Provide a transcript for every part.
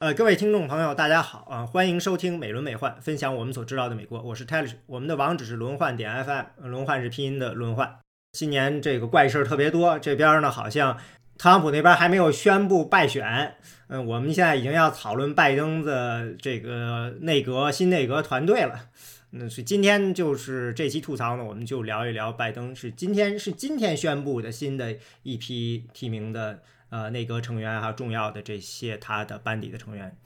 呃，各位听众朋友，大家好啊！欢迎收听美轮美奂，分享我们所知道的美国。我是 t e l i s 我们的网址是轮换点 FM，轮换是拼音的轮换。今年这个怪事儿特别多，这边呢好像特朗普那边还没有宣布败选，嗯，我们现在已经要讨论拜登的这个内阁新内阁团队了。嗯，所以今天就是这期吐槽呢，我们就聊一聊拜登是今天是今天宣布的新的一批提名的。呃，内阁成员还有重要的这些他的班底的成员，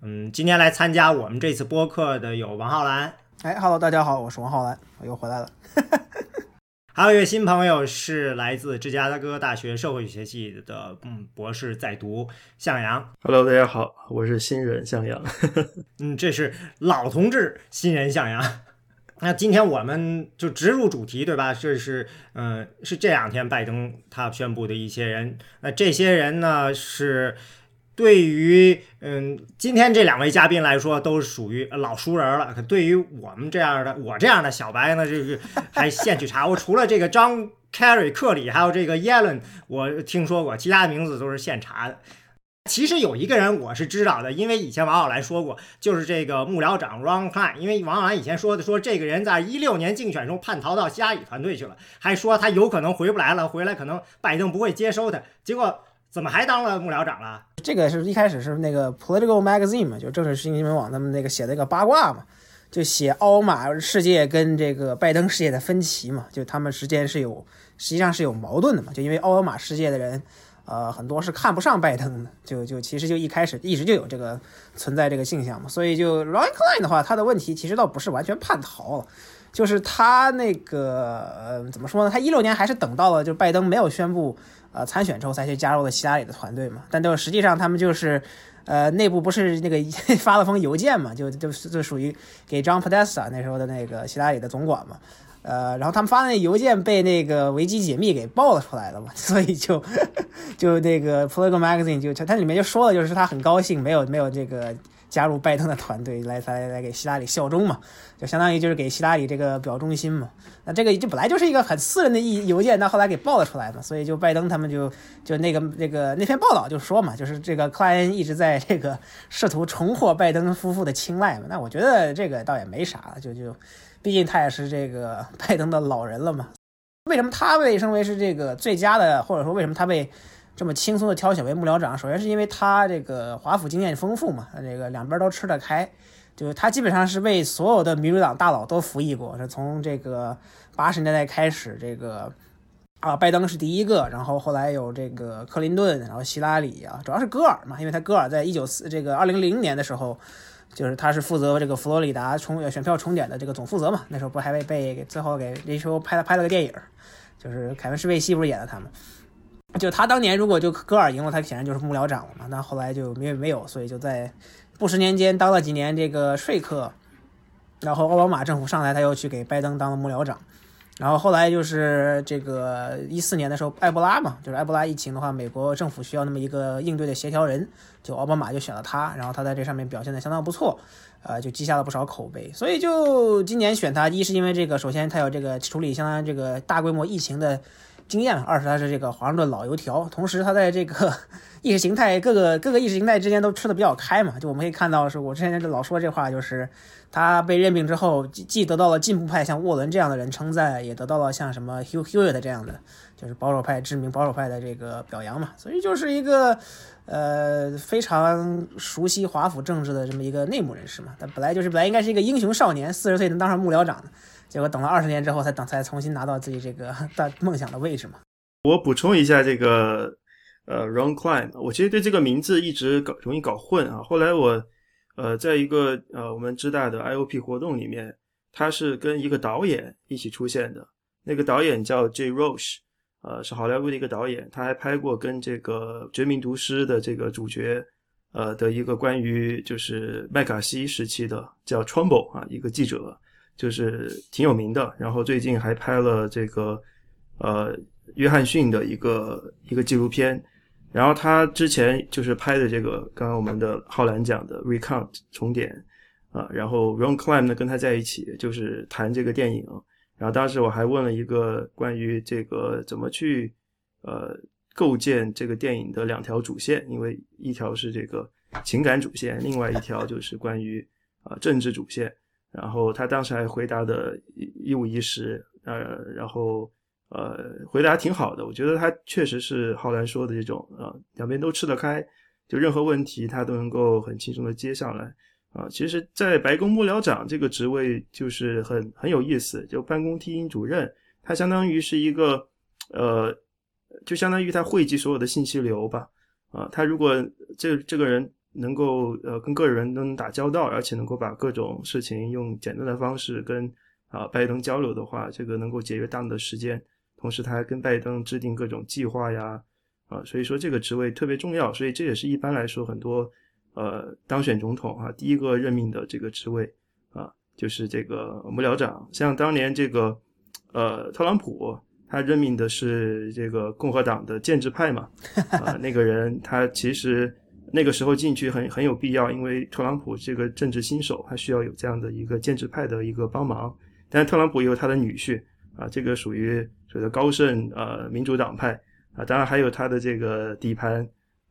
嗯，今天来参加我们这次播客的有王浩然，哎，Hello，大家好，我是王浩然，我又回来了。还有一位新朋友是来自芝加哥大学社会学系的，嗯，博士在读向阳。Hello，大家好，我是新人向阳。嗯，这是老同志新人向阳。那今天我们就直入主题，对吧？这是，嗯，是这两天拜登他宣布的一些人。那这些人呢，是对于，嗯，今天这两位嘉宾来说，都属于老熟人了。可对于我们这样的，我这样的小白呢，就是还现去查。我除了这个张 Kerry 克里，还有这个 Yellen，我听说过，其他的名字都是现查的。其实有一个人我是知道的，因为以前王小来说过，就是这个幕僚长 Ron Klein。因为王小兰以前说的，说这个人在一六年竞选中叛逃到希拉里团队去了，还说他有可能回不来了，回来可能拜登不会接收他。结果怎么还当了幕僚长了？这个是一开始是那个 Political Magazine 嘛，就政治新闻网他们那个写的一个八卦嘛，就写奥巴马世界跟这个拜登世界的分歧嘛，就他们之间是有实际上是有矛盾的嘛，就因为奥巴马世界的人。呃，很多是看不上拜登的，就就其实就一开始一直就有这个存在这个现象嘛，所以就 Ron Klein 的话，他的问题其实倒不是完全叛逃了，就是他那个呃怎么说呢？他一六年还是等到了就拜登没有宣布呃参选之后才去加入了希拉里的团队嘛，但就实际上他们就是呃内部不是那个 发了封邮件嘛，就就就属于给 John Podesta 那时候的那个希拉里的总管嘛。呃，然后他们发的那邮件被那个维基解密给爆了出来了嘛，所以就 就那个 Politico Magazine 就它里面就说了，就是他很高兴没有没有这个加入拜登的团队来来来给希拉里效忠嘛，就相当于就是给希拉里这个表忠心嘛。那这个就本来就是一个很私人的一邮件，那后来给爆了出来嘛，所以就拜登他们就就那个那个那篇报道就说嘛，就是这个克莱恩一直在这个试图重获拜登夫妇的青睐嘛。那我觉得这个倒也没啥，就就。毕竟他也是这个 拜登的老人了嘛，为什么他被称为是这个最佳的，或者说为什么他被这么轻松的挑选为幕僚长？首先是因为他这个华府经验丰富嘛，这个两边都吃得开，就是他基本上是为所有的民主党大佬都服役过，是从这个八十年代开始，这个啊拜登是第一个，然后后来有这个克林顿，然后希拉里啊，主要是戈尔嘛，因为他戈尔在一九四这个二零零年的时候。就是他是负责这个佛罗里达重选票重点的这个总负责嘛，那时候不还被被最后给那时候拍了拍了个电影，就是凯文·史贝西不是演的他吗？就他当年如果就戈尔赢了，他显然就是幕僚长了嘛。那后来就没没有，所以就在布什年间当了几年这个说客，然后奥巴马政府上来，他又去给拜登当了幕僚长。然后后来就是这个一四年的时候，埃博拉嘛，就是埃博拉疫情的话，美国政府需要那么一个应对的协调人，就奥巴马就选了他，然后他在这上面表现的相当不错，呃，就积下了不少口碑。所以就今年选他，一是因为这个，首先他有这个处理相当于这个大规模疫情的经验二是他是这个华盛顿老油条，同时他在这个 意识形态各个各个意识形态之间都吃的比较开嘛，就我们可以看到，是我之前就老说这话，就是。他被任命之后，既既得到了进步派像沃伦这样的人称赞，也得到了像什么 Hugh Hewitt 这样的，就是保守派知名保守派的这个表扬嘛。所以就是一个，呃，非常熟悉华府政治的这么一个内幕人士嘛。他本来就是本来应该是一个英雄少年，四十岁能当上幕僚长的，结果等了二十年之后才等才重新拿到自己这个大梦想的位置嘛。我补充一下这个，呃，Ron Klein，我其实对这个名字一直搞容易搞混啊。后来我。呃，在一个呃我们知道的 IOP 活动里面，他是跟一个导演一起出现的。那个导演叫 J. Roche，呃，是好莱坞的一个导演，他还拍过跟这个《绝命毒师》的这个主角，呃的一个关于就是麦卡锡时期的叫 Trumbo 啊，一个记者，就是挺有名的。然后最近还拍了这个呃约翰逊的一个一个纪录片。然后他之前就是拍的这个，刚刚我们的浩然讲的《Recount》重点啊，然后 Ron Klein 呢跟他在一起就是谈这个电影，然后当时我还问了一个关于这个怎么去呃构建这个电影的两条主线，因为一条是这个情感主线，另外一条就是关于啊政治主线。然后他当时还回答的一一五一十，呃，然后呃回答挺好的，我觉得他确实是浩然说的这种啊，两边都吃得开，就任何问题他都能够很轻松的接上来啊。其实，在白宫幕僚长这个职位就是很很有意思，就办公厅主任，他相当于是一个呃，就相当于他汇集所有的信息流吧啊，他如果这这个人。能够呃跟个人能打交道，而且能够把各种事情用简单的方式跟啊拜登交流的话，这个能够节约大量的时间。同时，他还跟拜登制定各种计划呀，啊，所以说这个职位特别重要。所以这也是一般来说很多呃当选总统啊第一个任命的这个职位啊，就是这个幕僚长。像当年这个呃特朗普，他任命的是这个共和党的建制派嘛，啊，那个人他其实。那个时候进去很很有必要，因为特朗普这个政治新手，他需要有这样的一个建制派的一个帮忙。但是特朗普也有他的女婿啊，这个属于所谓的高盛呃民主党派啊，当然还有他的这个底盘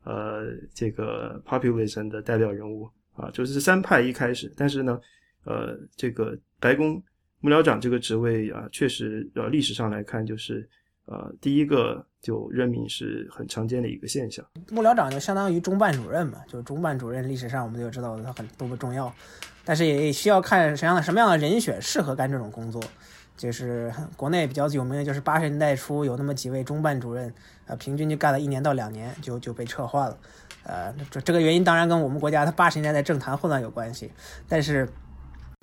呃这个 population 的代表人物啊，就是三派一开始。但是呢，呃，这个白宫幕僚长这个职位啊，确实呃历史上来看就是。呃，第一个就任命是很常见的一个现象。幕僚长就相当于中办主任嘛，就是中办主任历史上我们就知道他很多么重要，但是也需要看什么样的什么样的人选适合干这种工作。就是国内比较有名的，就是八十年代初有那么几位中办主任，呃，平均就干了一年到两年就就被撤换了。呃，这这个原因当然跟我们国家他八十年代政坛混乱有关系，但是。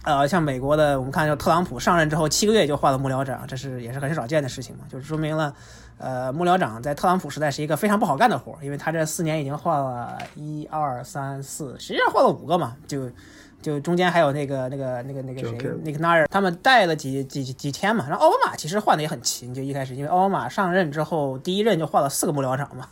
呃，像美国的，我们看就特朗普上任之后七个月就换了幕僚长，这是也是很少见的事情嘛，就是说明了，呃，幕僚长在特朗普时代是一个非常不好干的活，因为他这四年已经换了一二三四，实际上换了五个嘛，就就中间还有那个那个那个那个谁那个纳尔，他们带了几几几天嘛，然后奥巴马其实换的也很勤，就一开始因为奥巴马上任之后第一任就换了四个幕僚长嘛。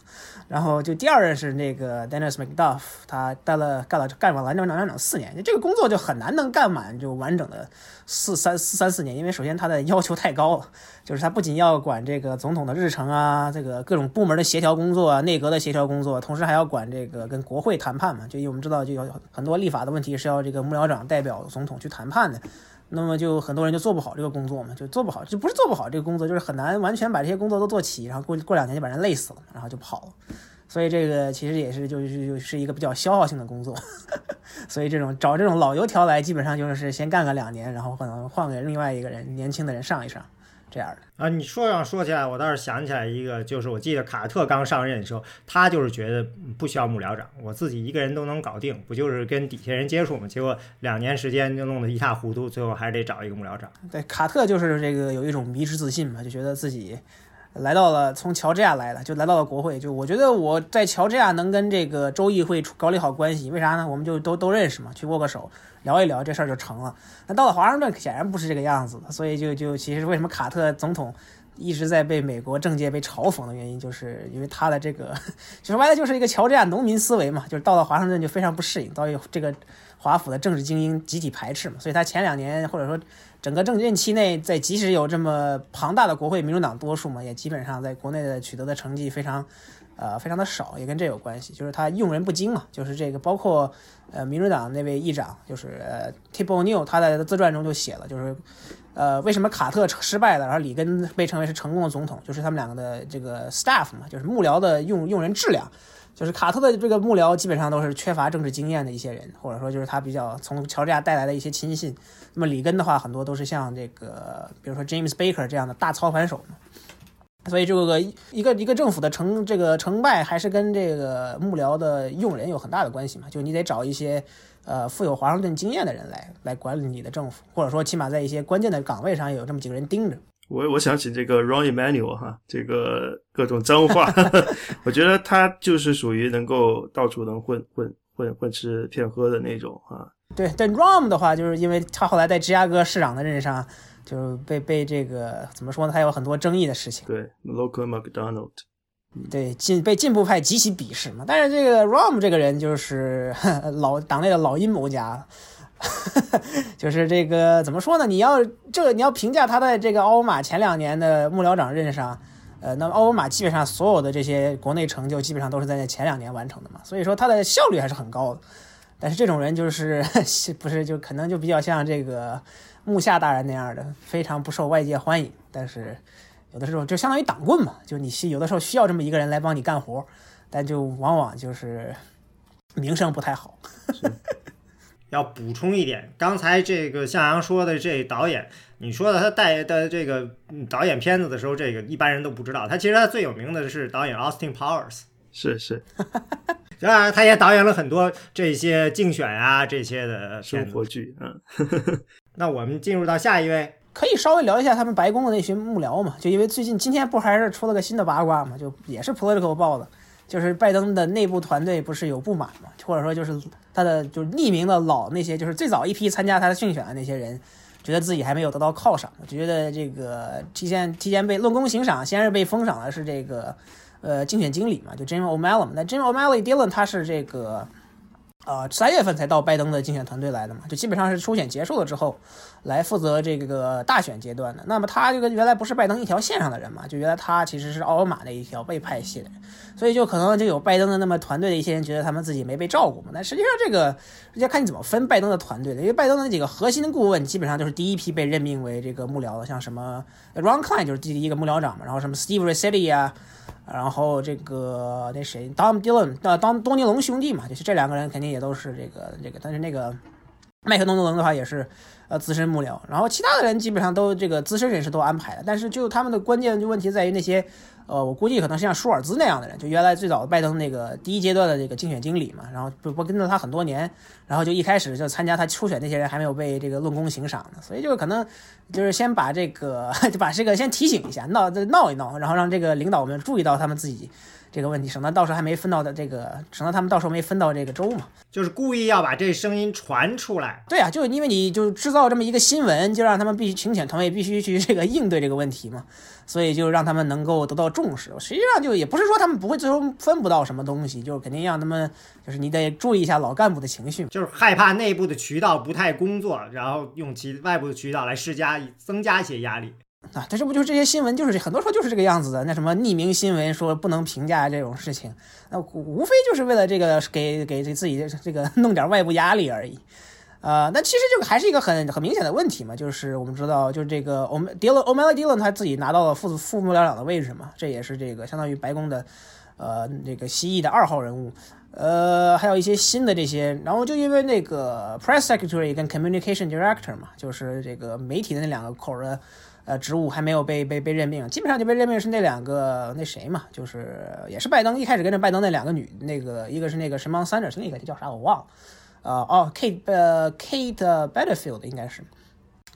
然后就第二任是那个 Dennis McDuff，他待了干了干完完整整整四年，这个工作就很难能干满就完整的四三四三四年，因为首先他的要求太高了，就是他不仅要管这个总统的日程啊，这个各种部门的协调工作、内阁的协调工作，同时还要管这个跟国会谈判嘛，就因为我们知道就有很多立法的问题是要这个幕僚长代表总统去谈判的。那么就很多人就做不好这个工作嘛，就做不好，就不是做不好这个工作，就是很难完全把这些工作都做齐，然后过过两年就把人累死了，然后就跑了。所以这个其实也是就是就是一个比较消耗性的工作。所以这种找这种老油条来，基本上就是先干个两年，然后可能换给另外一个人年轻的人上一上。这样的啊，你说上说起来，我倒是想起来一个，就是我记得卡特刚上任的时候，他就是觉得不需要幕僚长，我自己一个人都能搞定，不就是跟底下人接触嘛？结果两年时间就弄得一塌糊涂，最后还是得找一个幕僚长。对，卡特就是这个有一种迷之自信嘛，就觉得自己来到了从乔治亚来的，就来到了国会，就我觉得我在乔治亚能跟这个州议会搞理好关系，为啥呢？我们就都都认识嘛，去握个手。聊一聊这事儿就成了。那到了华盛顿显然不是这个样子，所以就就其实为什么卡特总统一直在被美国政界被嘲讽的原因，就是因为他的这个 就，说白了就是一个乔治亚农民思维嘛，就是到了华盛顿就非常不适应，到这个华府的政治精英集体排斥嘛，所以他前两年或者说整个政任期内，在即使有这么庞大的国会民主党多数嘛，也基本上在国内的取得的成绩非常。呃，非常的少，也跟这有关系，就是他用人不精嘛，就是这个，包括呃，民主党那位议长，就是呃，Tip O'Neill，他在自传中就写了，就是呃，为什么卡特失败了，然后里根被称为是成功的总统，就是他们两个的这个 staff 嘛，就是幕僚的用用人质量，就是卡特的这个幕僚基本上都是缺乏政治经验的一些人，或者说就是他比较从乔治亚带来的一些亲信，那么里根的话，很多都是像这个，比如说 James Baker 这样的大操盘手。所以这个一个一个政府的成这个成败，还是跟这个幕僚的用人有很大的关系嘛？就你得找一些，呃，富有华盛顿经验的人来来管理你的政府，或者说起码在一些关键的岗位上有这么几个人盯着。我我想起这个 Ron Emanuel 哈，这个各种脏话，我觉得他就是属于能够到处能混混混混吃骗喝的那种啊。对，但 Ron 的话，就是因为他后来在芝加哥市长的任上。就被被这个怎么说呢？他有很多争议的事情。对，Local McDonald，对进被进步派极其鄙视嘛。但是这个 Rom 这个人就是 老党内的老阴谋家，就是这个怎么说呢？你要这你要评价他在这个奥巴马前两年的幕僚长任上，呃，那么奥巴马基本上所有的这些国内成就基本上都是在那前两年完成的嘛，所以说他的效率还是很高的。但是这种人就是 不是就可能就比较像这个木下大人那样的，非常不受外界欢迎。但是有的时候就相当于党棍嘛，就你需有的时候需要这么一个人来帮你干活，但就往往就是名声不太好。要补充一点，刚才这个向阳说的这导演，你说的他带的这个导演片子的时候，这个一般人都不知道。他其实他最有名的是导演 Austin Powers，是是，当然他也导演了很多这些竞选啊这些的生活剧。嗯，那我们进入到下一位，可以稍微聊一下他们白宫的那群幕僚嘛？就因为最近今天不还是出了个新的八卦嘛？就也是 Political 报的。就是拜登的内部团队不是有不满嘛，或者说就是他的就是匿名的老那些就是最早一批参加他的竞选的那些人，觉得自己还没有得到犒赏，觉得这个提前提前被论功行赏，先是被封赏的是这个呃竞选经理嘛，就 Jim O'Malley，那 Jim O'Malley Dillon 他是这个。呃，三月份才到拜登的竞选团队来的嘛，就基本上是初选结束了之后，来负责这个大选阶段的。那么他这个原来不是拜登一条线上的人嘛，就原来他其实是奥巴马的一条被派系的人，所以就可能就有拜登的那么团队的一些人觉得他们自己没被照顾嘛。但实际上这个要看你怎么分拜登的团队的，因为拜登的那几个核心顾问基本上就是第一批被任命为这个幕僚的，像什么 Ron Klein 就是第一个幕僚长嘛，然后什么 Steve r e s e t t i 啊。然后这个那谁，Dom Dillon，呃，当东尼龙兄弟嘛，就是这两个人肯定也都是这个这个，但是那个麦克东尼龙的话也是呃资深幕僚，然后其他的人基本上都这个资深人士都安排了，但是就他们的关键就问题在于那些。呃，我估计可能是像舒尔兹那样的人，就原来最早拜登那个第一阶段的这个竞选经理嘛，然后不不跟着他很多年，然后就一开始就参加他初选那些人还没有被这个论功行赏呢，所以就可能就是先把这个 就把这个先提醒一下，闹闹一闹，然后让这个领导们注意到他们自己。这个问题，省得到时候还没分到的这个，省得他们到时候没分到这个州嘛，就是故意要把这声音传出来。对啊，就因为你就制造这么一个新闻，就让他们必须请选团队必须去这个应对这个问题嘛，所以就让他们能够得到重视。实际上就也不是说他们不会最终分不到什么东西，就是肯定让他们就是你得注意一下老干部的情绪，就是害怕内部的渠道不太工作，然后用其外部的渠道来施加增加一些压力。啊，但这不就是这些新闻，就是很多时候就是这个样子的。那什么匿名新闻说不能评价这种事情，那无非就是为了这个给给这自己这个弄点外部压力而已。呃，那其实这个还是一个很很明显的问题嘛，就是我们知道，就是这个我们 Dillon O'Malley Dillon 他自己拿到了副副幕僚长的位置嘛，这也是这个相当于白宫的呃这个蜥蜴的二号人物。呃，还有一些新的这些，然后就因为那个 Press Secretary 跟 Communication Director 嘛，就是这个媒体的那两个口的。呃，职务还没有被被被任命，基本上就被任命是那两个那谁嘛，就是也是拜登。一开始跟着拜登那两个女，那个一个是那个什么 Sanders，那个叫啥我忘了，呃哦 Kate 呃 Kate Battlefield 应该是，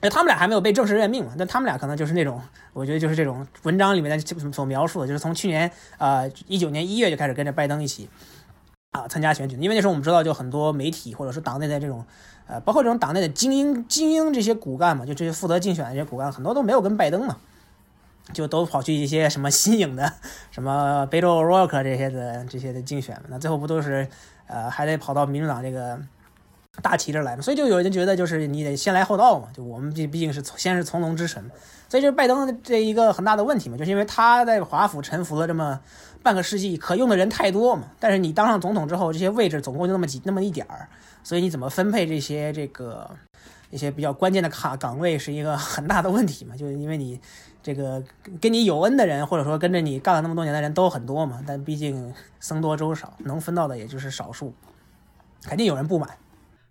哎他们俩还没有被正式任命嘛，那他们俩可能就是那种，我觉得就是这种文章里面的所描述的，就是从去年呃一九年一月就开始跟着拜登一起啊参加选举，因为那时候我们知道就很多媒体或者是党内的这种。呃，包括这种党内的精英、精英这些骨干嘛，就这些负责竞选的这些骨干，很多都没有跟拜登嘛，就都跑去一些什么新颖的，什么 beto orock 这些的这些的竞选，那最后不都是，呃，还得跑到民主党这个大旗这来嘛？所以就有人觉得，就是你得先来后到嘛，就我们毕毕竟是先是从龙之神，所以就是拜登这一个很大的问题嘛，就是因为他在华府沉浮了这么半个世纪，可用的人太多嘛，但是你当上总统之后，这些位置总共就那么几那么一点儿。所以你怎么分配这些这个一些比较关键的卡岗位是一个 很大的问题嘛？就是因为你这个跟你有恩的人，或者说跟着你干了那么多年的人都很多嘛，但毕竟僧多粥少，能分到的也就是少数，肯定有人不满。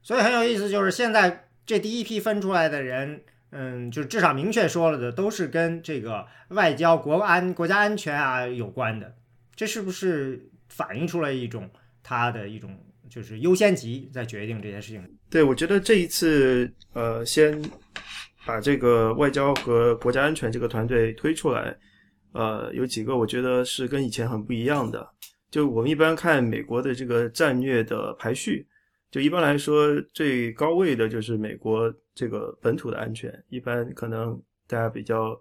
所以很有意思，就是现在这第一批分出来的人，嗯，就至少明确说了的，都是跟这个外交、国安、国家安全啊有关的。这是不是反映出来一种他的一种？就是优先级在决定这件事情。对，我觉得这一次，呃，先把这个外交和国家安全这个团队推出来，呃，有几个我觉得是跟以前很不一样的。就我们一般看美国的这个战略的排序，就一般来说最高位的就是美国这个本土的安全。一般可能大家比较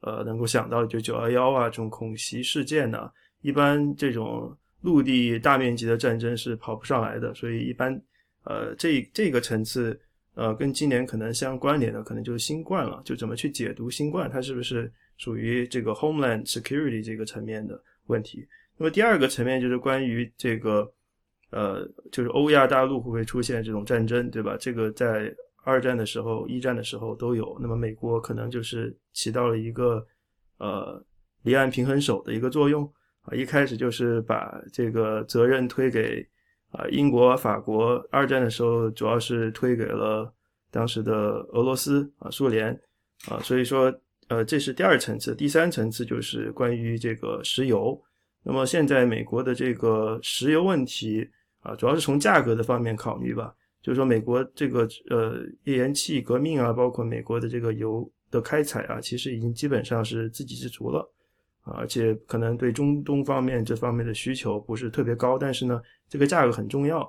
呃能够想到就九幺幺啊这种恐袭事件呢，一般这种。陆地大面积的战争是跑不上来的，所以一般，呃，这这个层次，呃，跟今年可能相关联的，可能就是新冠了。就怎么去解读新冠，它是不是属于这个 Homeland Security 这个层面的问题？那么第二个层面就是关于这个，呃，就是欧亚大陆会不会出现这种战争，对吧？这个在二战的时候、一战的时候都有。那么美国可能就是起到了一个呃离岸平衡手的一个作用啊，一开始就是把这个责任推给。啊，英国、法国二战的时候主要是推给了当时的俄罗斯啊，苏联啊，所以说呃，这是第二层次。第三层次就是关于这个石油。那么现在美国的这个石油问题啊，主要是从价格的方面考虑吧，就是说美国这个呃页岩气革命啊，包括美国的这个油的开采啊，其实已经基本上是自给自足了。啊，而且可能对中东方面这方面的需求不是特别高，但是呢，这个价格很重要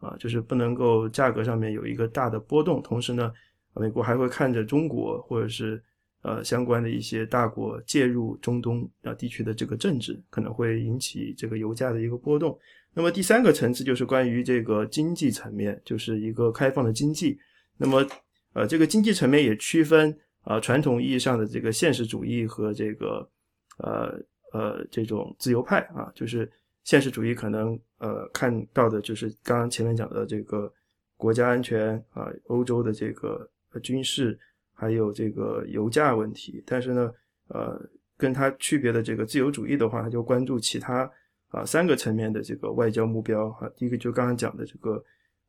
啊，就是不能够价格上面有一个大的波动。同时呢，美国还会看着中国或者是呃相关的一些大国介入中东啊地区的这个政治，可能会引起这个油价的一个波动。那么第三个层次就是关于这个经济层面，就是一个开放的经济。那么呃，这个经济层面也区分啊传统意义上的这个现实主义和这个。呃呃，这种自由派啊，就是现实主义可能呃看到的就是刚刚前面讲的这个国家安全啊，欧洲的这个军事，还有这个油价问题。但是呢，呃，跟它区别的这个自由主义的话，它就关注其他啊三个层面的这个外交目标啊。第一个就刚刚讲的这个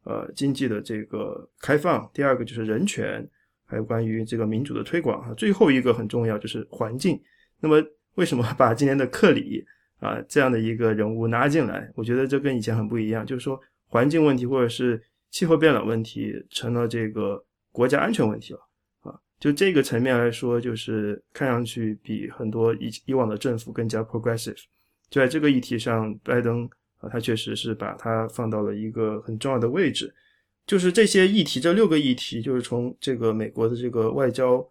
呃经济的这个开放，第二个就是人权，还有关于这个民主的推广啊。最后一个很重要就是环境。那么为什么把今年的克里啊这样的一个人物拿进来？我觉得这跟以前很不一样，就是说环境问题或者是气候变暖问题成了这个国家安全问题了啊。就这个层面来说，就是看上去比很多以以往的政府更加 progressive。就在这个议题上，拜登啊，他确实是把它放到了一个很重要的位置。就是这些议题，这六个议题，就是从这个美国的这个外交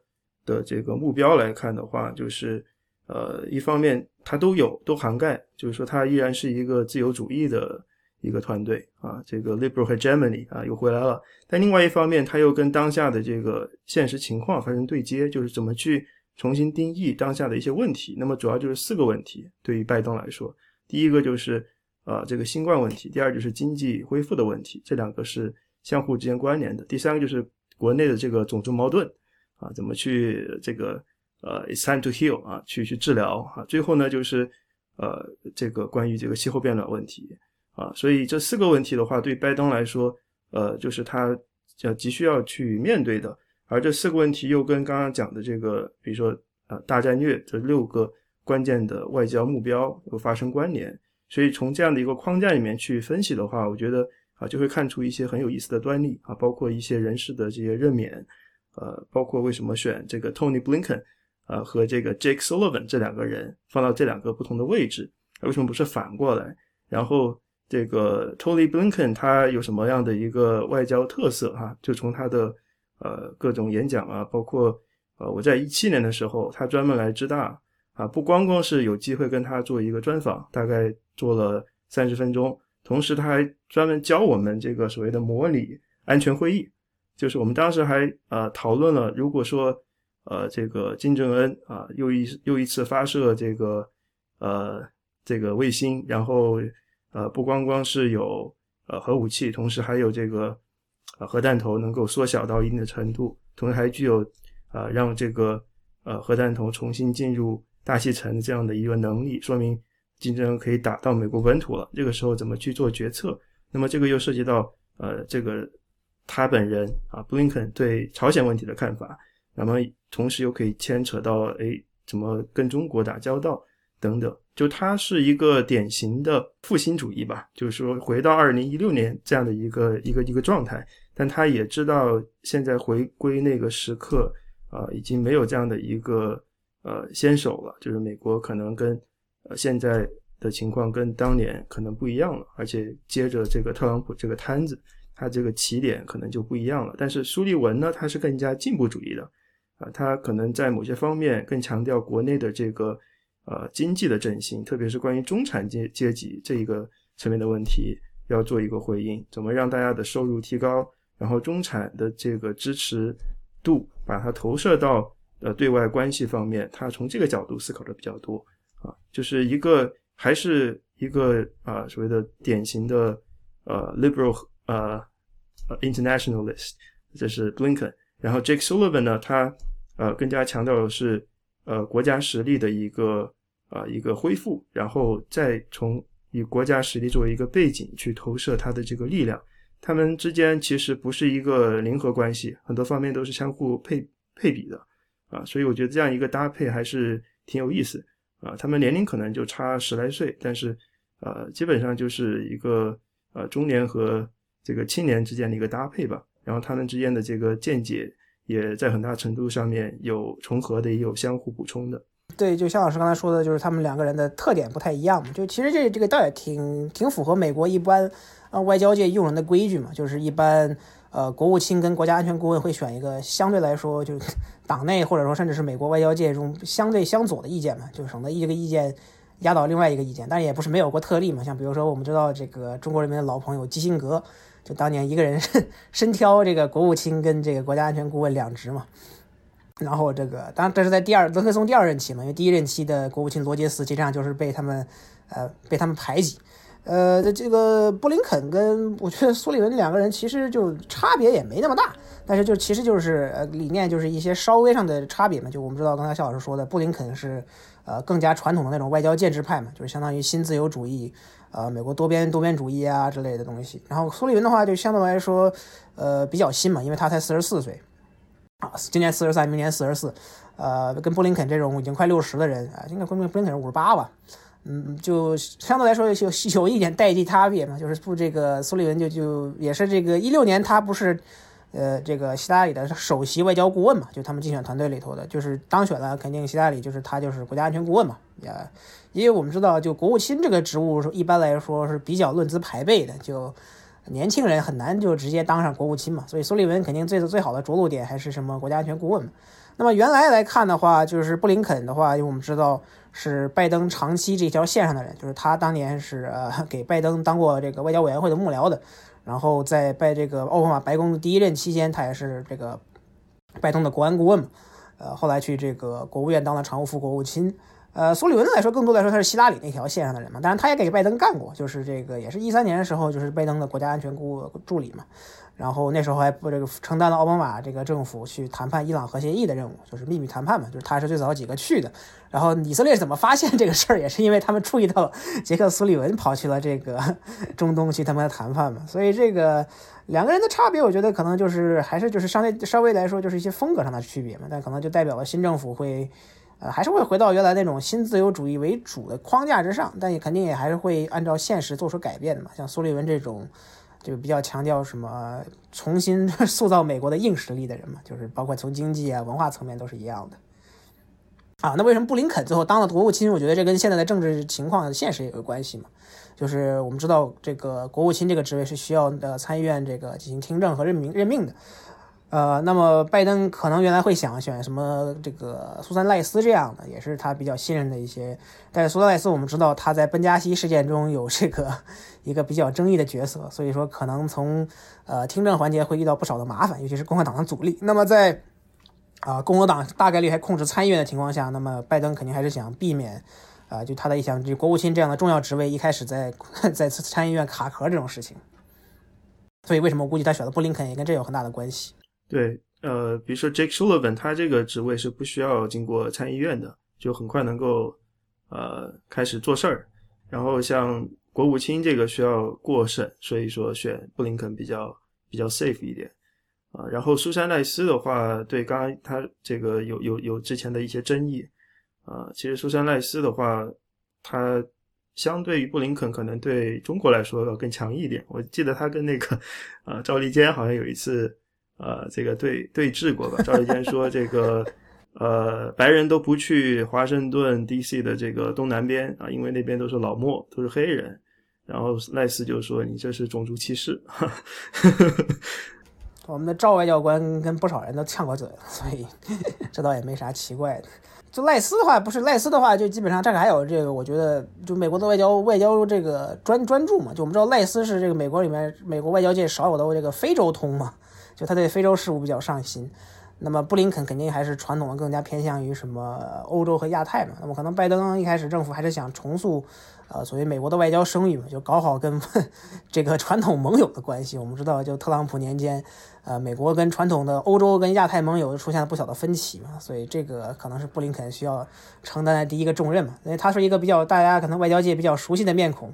的这个目标来看的话，就是。呃，一方面它都有都涵盖，就是说它依然是一个自由主义的一个团队啊，这个 liberal hegemony 啊又回来了。但另外一方面，它又跟当下的这个现实情况发生对接，就是怎么去重新定义当下的一些问题。那么主要就是四个问题，对于拜登来说，第一个就是呃这个新冠问题，第二就是经济恢复的问题，这两个是相互之间关联的。第三个就是国内的这个种族矛盾啊，怎么去这个。呃，it's time to heal 啊，去去治疗啊。最后呢，就是呃，这个关于这个气候变暖问题啊。所以这四个问题的话，对拜登来说，呃，就是他要急需要去面对的。而这四个问题又跟刚刚讲的这个，比如说呃，大战略这六个关键的外交目标又发生关联。所以从这样的一个框架里面去分析的话，我觉得啊，就会看出一些很有意思的端倪啊，包括一些人事的这些任免，呃，包括为什么选这个 Tony Blinken。呃，和这个 Jake Sullivan 这两个人放到这两个不同的位置，为什么不是反过来？然后这个 Tony Blinken 他有什么样的一个外交特色？哈，就从他的呃各种演讲啊，包括呃我在一七年的时候，他专门来知大啊，不光光是有机会跟他做一个专访，大概做了三十分钟，同时他还专门教我们这个所谓的模拟安全会议，就是我们当时还呃讨论了，如果说。呃，这个金正恩啊，又一又一次发射这个呃这个卫星，然后呃不光光是有呃核武器，同时还有这个核弹头能够缩小到一定的程度，同时还具有啊让这个呃核弹头重新进入大气层这样的一个能力，说明金正恩可以打到美国本土了。这个时候怎么去做决策？那么这个又涉及到呃这个他本人啊布林肯对朝鲜问题的看法。那么，同时又可以牵扯到，哎，怎么跟中国打交道等等，就它是一个典型的复兴主义吧，就是说回到二零一六年这样的一个一个一个状态，但他也知道现在回归那个时刻，啊，已经没有这样的一个呃先手了，就是美国可能跟呃现在的情况跟当年可能不一样了，而且接着这个特朗普这个摊子，他这个起点可能就不一样了。但是苏利文呢，他是更加进步主义的。啊，他可能在某些方面更强调国内的这个呃经济的振兴，特别是关于中产阶阶级这一个层面的问题，要做一个回应，怎么让大家的收入提高，然后中产的这个支持度，把它投射到呃对外关系方面，他从这个角度思考的比较多啊，就是一个还是一个啊所谓的典型的呃 liberal 呃 internationalist，这是 Blinken，然后 Jake Sullivan 呢，他呃更加强调的是呃国家实力的一个啊一个恢复，然后再从以国家实力作为一个背景去投射它的这个力量，他们之间其实不是一个零和关系，很多方面都是相互配配比的啊，所以我觉得这样一个搭配还是挺有意思啊。他们年龄可能就差十来岁，但是呃，基本上就是一个呃中年和这个青年之间的一个搭配吧。然后他们之间的这个见解也在很大程度上面有重合的，也有相互补充的。对，就像老师刚才说的，就是他们两个人的特点不太一样嘛。就其实这这个倒也挺挺符合美国一般啊外交界用人的规矩嘛。就是一般呃国务卿跟国家安全顾问会选一个相对来说就党内或者说甚至是美国外交界中相对相左的意见嘛，就省得一个意见压倒另外一个意见。但也不是没有过特例嘛，像比如说我们知道这个中国人民的老朋友基辛格，就当年一个人 身挑这个国务卿跟这个国家安全顾问两职嘛。然后这个，当然这是在第二德克松第二任期嘛，因为第一任期的国务卿罗杰斯实际上就是被他们，呃，被他们排挤。呃，这个布林肯跟我觉得苏利文两个人其实就差别也没那么大，但是就其实就是呃理念就是一些稍微上的差别嘛。就我们知道刚才肖老师说的，布林肯是呃更加传统的那种外交建制派嘛，就是相当于新自由主义，呃美国多边多边主义啊之类的东西。然后苏利文的话就相对来说，呃比较新嘛，因为他才四十四岁。啊，今年四十三，明年四十四，呃，跟布林肯这种已经快六十的人啊，应该布林布林肯是五十八吧，嗯，就相对来说有有一点代际差别嘛，就是不这个苏利文就就也是这个一六年他不是，呃，这个希拉里的首席外交顾问嘛，就他们竞选团队里头的，就是当选了，肯定希拉里就是他就是国家安全顾问嘛，也因为我们知道就国务卿这个职务一般来说是比较论资排辈的，就。年轻人很难就直接当上国务卿嘛，所以苏利文肯定最最好的着陆点还是什么国家安全顾问嘛。那么原来来看的话，就是布林肯的话，因为我们知道是拜登长期这条线上的人，就是他当年是呃给拜登当过这个外交委员会的幕僚的，然后在拜这个奥巴马白宫的第一任期间，他也是这个拜登的国安顾问，呃后来去这个国务院当了常务副国务卿。呃，苏利文来说，更多来说他是希拉里那条线上的人嘛，当然他也给拜登干过，就是这个也是一三年的时候，就是拜登的国家安全顾问助理嘛，然后那时候还不这个承担了奥巴马这个政府去谈判伊朗核协议的任务，就是秘密谈判嘛，就是他是最早几个去的。然后以色列怎么发现这个事儿，也是因为他们注意到杰克苏利文跑去了这个 中东去他们的谈判嘛，所以这个两个人的差别，我觉得可能就是还是就是相对稍微来说就是一些风格上的区别嘛，但可能就代表了新政府会。呃，还是会回到原来那种新自由主义为主的框架之上，但也肯定也还是会按照现实做出改变的嘛。像苏利文这种，就比较强调什么重新 塑造美国的硬实力的人嘛，就是包括从经济啊、文化层面都是一样的。啊，那为什么布林肯最后当了国务卿？我觉得这跟现在的政治情况现实也有关系嘛。就是我们知道，这个国务卿这个职位是需要的参议院这个进行听证和任命任命的。呃，那么拜登可能原来会想选什么这个苏珊赖斯这样的，也是他比较信任的一些。但是苏珊赖斯我们知道他在奔加西事件中有这个一个比较争议的角色，所以说可能从呃听证环节会遇到不少的麻烦，尤其是共和党的阻力。那么在啊共和党大概率还控制参议院的情况下，那么拜登肯定还是想避免啊就他的一项就国务卿这样的重要职位一开始在在参议院卡壳这种事情。所以为什么我估计他选了布林肯也跟这有很大的关系。对，呃，比如说 Jake Sullivan，他这个职位是不需要经过参议院的，就很快能够呃开始做事儿。然后像国务卿这个需要过审，所以说选布林肯比较比较 safe 一点啊。然后苏珊赖斯的话，对，刚刚他这个有有有之前的一些争议啊。其实苏珊赖斯的话，他相对于布林肯，可能对中国来说要更强一点。我记得他跟那个啊赵立坚好像有一次。呃，这个对对峙过吧？赵立坚说，这个呃，白人都不去华盛顿 D.C. 的这个东南边啊，因为那边都是老墨，都是黑人。然后赖斯就说，你这是种族歧视。我们的赵外交官跟不少人都呛过嘴，所以 这倒也没啥奇怪的。就赖斯的话，不是赖斯的话，就基本上这个还有这个，我觉得就美国的外交外交这个专专注嘛，就我们知道赖斯是这个美国里面美国外交界少有的这个非洲通嘛，就他对非洲事务比较上心。那么布林肯肯定还是传统的更加偏向于什么欧洲和亚太嘛。那么可能拜登一开始政府还是想重塑。呃，所谓美国的外交声誉嘛，就搞好跟 这个传统盟友的关系。我们知道，就特朗普年间，呃，美国跟传统的欧洲跟亚太盟友出现了不小的分歧嘛，所以这个可能是布林肯需要承担的第一个重任嘛。因为他是一个比较大家可能外交界比较熟悉的面孔，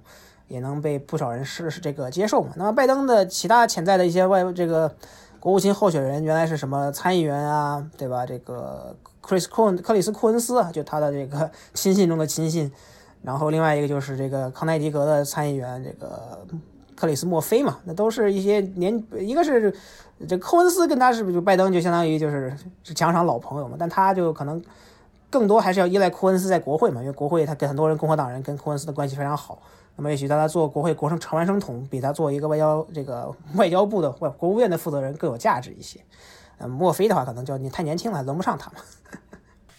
也能被不少人是是这个接受嘛。那么拜登的其他潜在的一些外这个国务卿候选人，原来是什么参议员啊，对吧？这个 Chris 库恩克里斯库恩斯，就他的这个 亲信中的亲信。然后另外一个就是这个康奈狄格的参议员这个克里斯莫菲嘛，那都是一些年，一个是这科恩斯跟他是不是就拜登就相当于就是是墙上老朋友嘛，但他就可能更多还是要依赖库恩斯在国会嘛，因为国会他跟很多人共和党人跟库恩斯的关系非常好，那么也许他做国会国生常完生统比他做一个外交这个 外交部的外国务院的负责人更有价值一些。嗯，墨菲的话可能就你太年轻了，轮不上他嘛。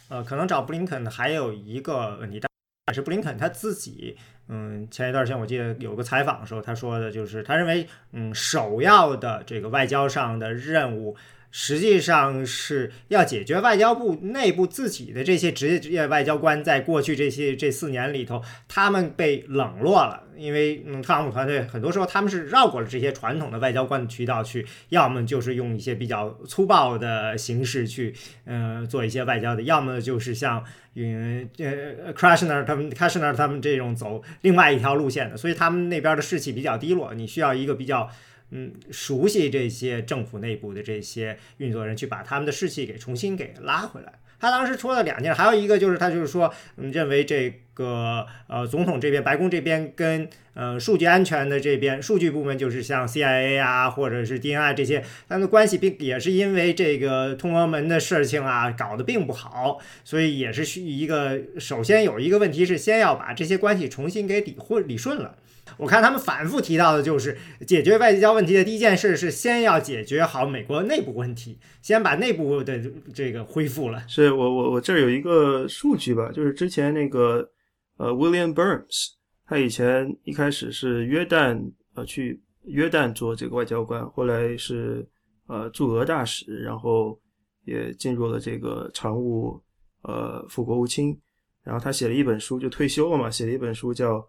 呃，可能找布林肯还有一个问题。但是布林肯他自己，嗯，前一段时间我记得有个采访的时候，他说的就是，他认为，嗯，首要的这个外交上的任务。实际上是要解决外交部内部自己的这些职业职业外交官，在过去这些这四年里头，他们被冷落了。因为嗯，特朗普团队很多时候他们是绕过了这些传统的外交官的渠道去，要么就是用一些比较粗暴的形式去，嗯，做一些外交的，要么就是像嗯呃 k r a s h n e r 他们 k r a s h n e r 他们这种走另外一条路线的，所以他们那边的士气比较低落。你需要一个比较。嗯，熟悉这些政府内部的这些运作人，去把他们的士气给重新给拉回来。他当时说了两件，还有一个就是他就是说，嗯，认为这个呃总统这边白宫这边跟呃数据安全的这边数据部门，就是像 CIA 啊或者是 DNI 这些，他们的关系并也是因为这个通俄门的事情啊搞得并不好，所以也是需一个首先有一个问题是先要把这些关系重新给理混理顺了。我看他们反复提到的就是解决外交问题的第一件事是先要解决好美国内部问题，先把内部的这个恢复了。是我我我这儿有一个数据吧，就是之前那个呃 William Burns，他以前一开始是约旦呃去约旦做这个外交官，后来是呃驻俄大使，然后也进入了这个常务呃副国务卿，然后他写了一本书就退休了嘛，写了一本书叫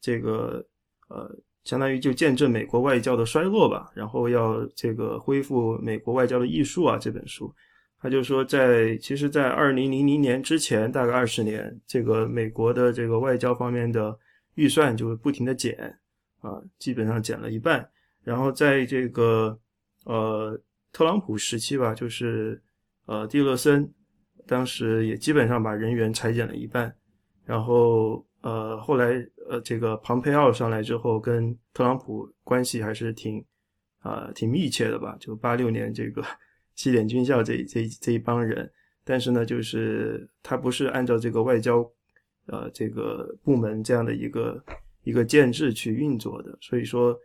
这个。呃，相当于就见证美国外交的衰落吧，然后要这个恢复美国外交的艺术啊。这本书，他就说，在其实，在二零零零年之前，大概二十年，这个美国的这个外交方面的预算就会不停的减啊，基本上减了一半。然后在这个呃特朗普时期吧，就是呃蒂勒森当时也基本上把人员裁减了一半，然后。呃，后来呃，这个庞佩奥上来之后，跟特朗普关系还是挺啊挺密切的吧？就八六年这个 西点军校这这这一帮人，但是呢，就是他不是按照这个外交呃这个部门这样的一个一个建制去运作的，所以说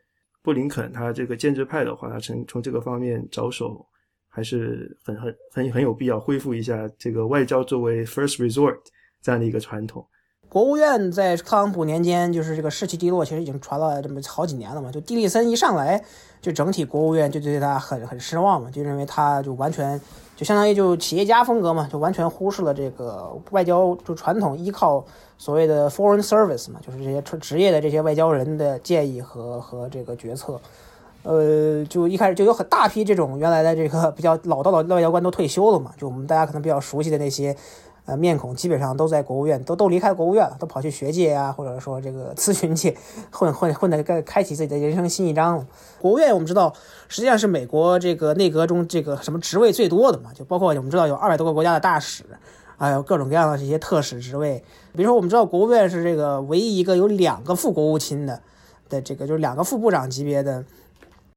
布林肯他这个建制派的话，他从从这个方面着手，还是很很很很有必要恢复一下这个外交作为 first resort 这样的一个传统。国务院在特朗普年间就是这个士气低落，其实已经传了这么好几年了嘛。就蒂利森一上来，就整体国务院就对他很很失望嘛，就认为他就完全就相当于就企业家风格嘛，就完全忽视了这个外交就传统依靠所谓的 foreign service 嘛，就是这些职业的这些外交人的建议和和这个决策。呃，就一开始就有很大批这种原来的这个比较老道的外交官都退休了嘛，就我们大家可能比较熟悉的那些。呃，面孔基本上都在国务院，都都离开国务院了，都跑去学界啊，或者说这个咨询界混混混的，开开启自己的人生新一章了。国务院我们知道，实际上是美国这个内阁中这个什么职位最多的嘛，就包括我们知道有二百多个国家的大使，还有各种各样的这些特使职位。比如说，我们知道国务院是这个唯一一个有两个副国务卿的的这个，就是两个副部长级别的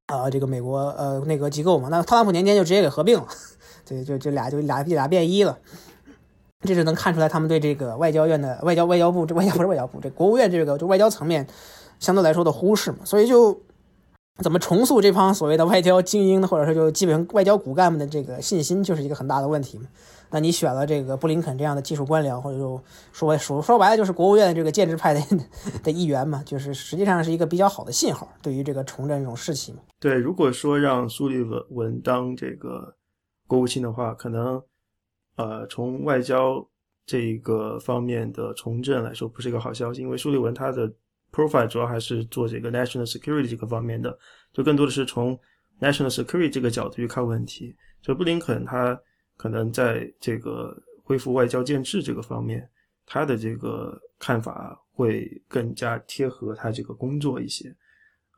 啊，这个美国呃内阁机构嘛。那特朗普年间就直接给合并了，对，就就俩就俩俩变一了。这是能看出来他们对这个外交院的外交外交部这外交不是外交部这国务院这个就外交层面相对来说的忽视嘛，所以就怎么重塑这帮所谓的外交精英，或者说就基本外交骨干们的这个信心，就是一个很大的问题嘛。那你选了这个布林肯这样的技术官僚，或者说说说说白了就是国务院的这个建制派的的一员嘛，就是实际上是一个比较好的信号，对于这个重振这种士气嘛。对，如果说让苏利文文当这个国务卿的话，可能呃从外交这个方面的重振来说，不是一个好消息，因为苏利文他的 profile 主要还是做这个 national security 这个方面的，就更多的是从 national security 这个角度去看问题。就布林肯他。可能在这个恢复外交建制这个方面，他的这个看法会更加贴合他这个工作一些。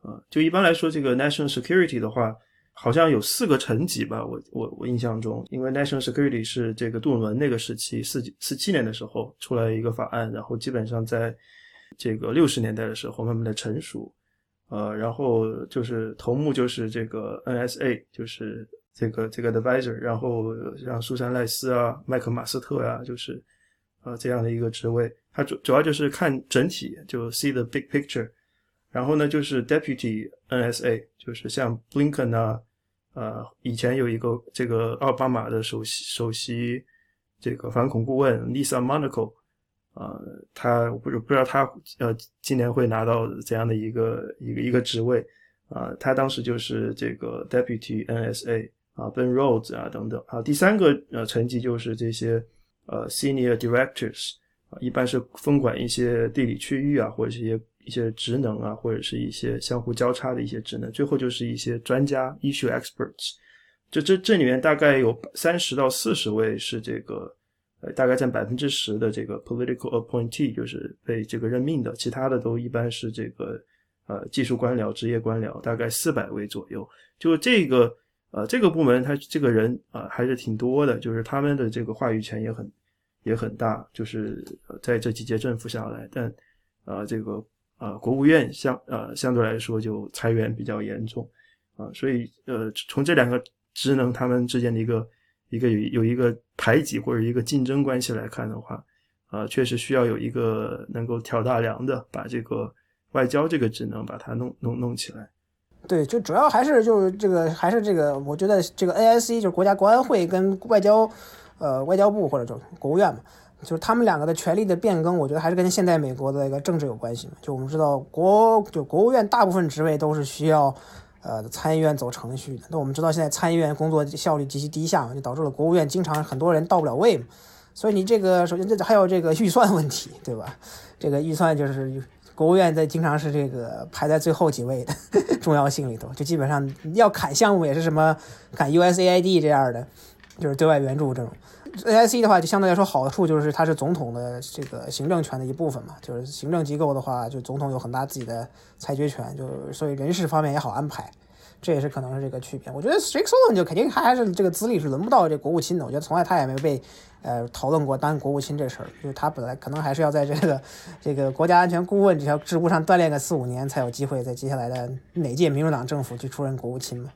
呃，就一般来说，这个 national security 的话，好像有四个层级吧。我我我印象中，因为 national security 是这个杜鲁门那个时期四四七年的时候出来一个法案，然后基本上在这个六十年代的时候慢慢的成熟。呃，然后就是头目就是这个 NSA，就是。这个这个 advisor，然后像苏珊赖斯啊、麦克马斯特呀，就是呃这样的一个职位，他主主要就是看整体，就 see the big picture。然后呢，就是 deputy NSA，就是像 Blinken 啊，呃，以前有一个这个奥巴马的首席首席这个反恐顾问 Lisa Monaco，啊，他不不知道他呃今年会拿到怎样的一个一个一个职位啊，他当时就是这个 deputy NSA。啊，Ben Rhodes 啊，等等。啊，第三个呃层级就是这些呃 Senior Directors 啊，一般是分管一些地理区域啊，或者是一些一些职能啊，或者是一些相互交叉的一些职能。最后就是一些专家 Issue Experts。这这这里面大概有三十到四十位是这个呃，大概占百分之十的这个 Political Appointee，就是被这个任命的。其他的都一般是这个呃技术官僚、职业官僚，大概四百位左右。就这个。呃，这个部门他这个人啊还是挺多的，就是他们的这个话语权也很也很大，就是在这几届政府下来，但啊这个啊国务院相呃相对来说就裁员比较严重啊，所以呃从这两个职能他们之间的一个一个有有一个排挤或者一个竞争关系来看的话，啊确实需要有一个能够挑大梁的，把这个外交这个职能把它弄弄弄起来。对，就主要还是就是这个，还是这个，我觉得这个 AIC 就是国家国安会跟外交，呃，外交部或者就国务院嘛，就是他们两个的权力的变更，我觉得还是跟现在美国的一个政治有关系嘛。就我们知道国就国务院大部分职位都是需要，呃，参议院走程序的。那我们知道现在参议院工作效率极其低下嘛，就导致了国务院经常很多人到不了位嘛。所以你这个首先这还有这个预算问题，对吧？这个预算就是。国务院在经常是这个排在最后几位的 重要性里头，就基本上要砍项目也是什么砍 USAID 这样的，就是对外援助这种。AIC 的话就相对来说好处就是它是总统的这个行政权的一部分嘛，就是行政机构的话，就总统有很大自己的裁决权，就所以人事方面也好安排。这也是可能是这个区别。我觉得 Strickland 就肯定他还是这个资历是轮不到这国务卿的。我觉得从来他也没被呃讨论过当国务卿这事儿，就是他本来可能还是要在这个这个国家安全顾问这条职务上锻炼个四五年，才有机会在接下来的哪届民主党政府去出任国务卿嘛。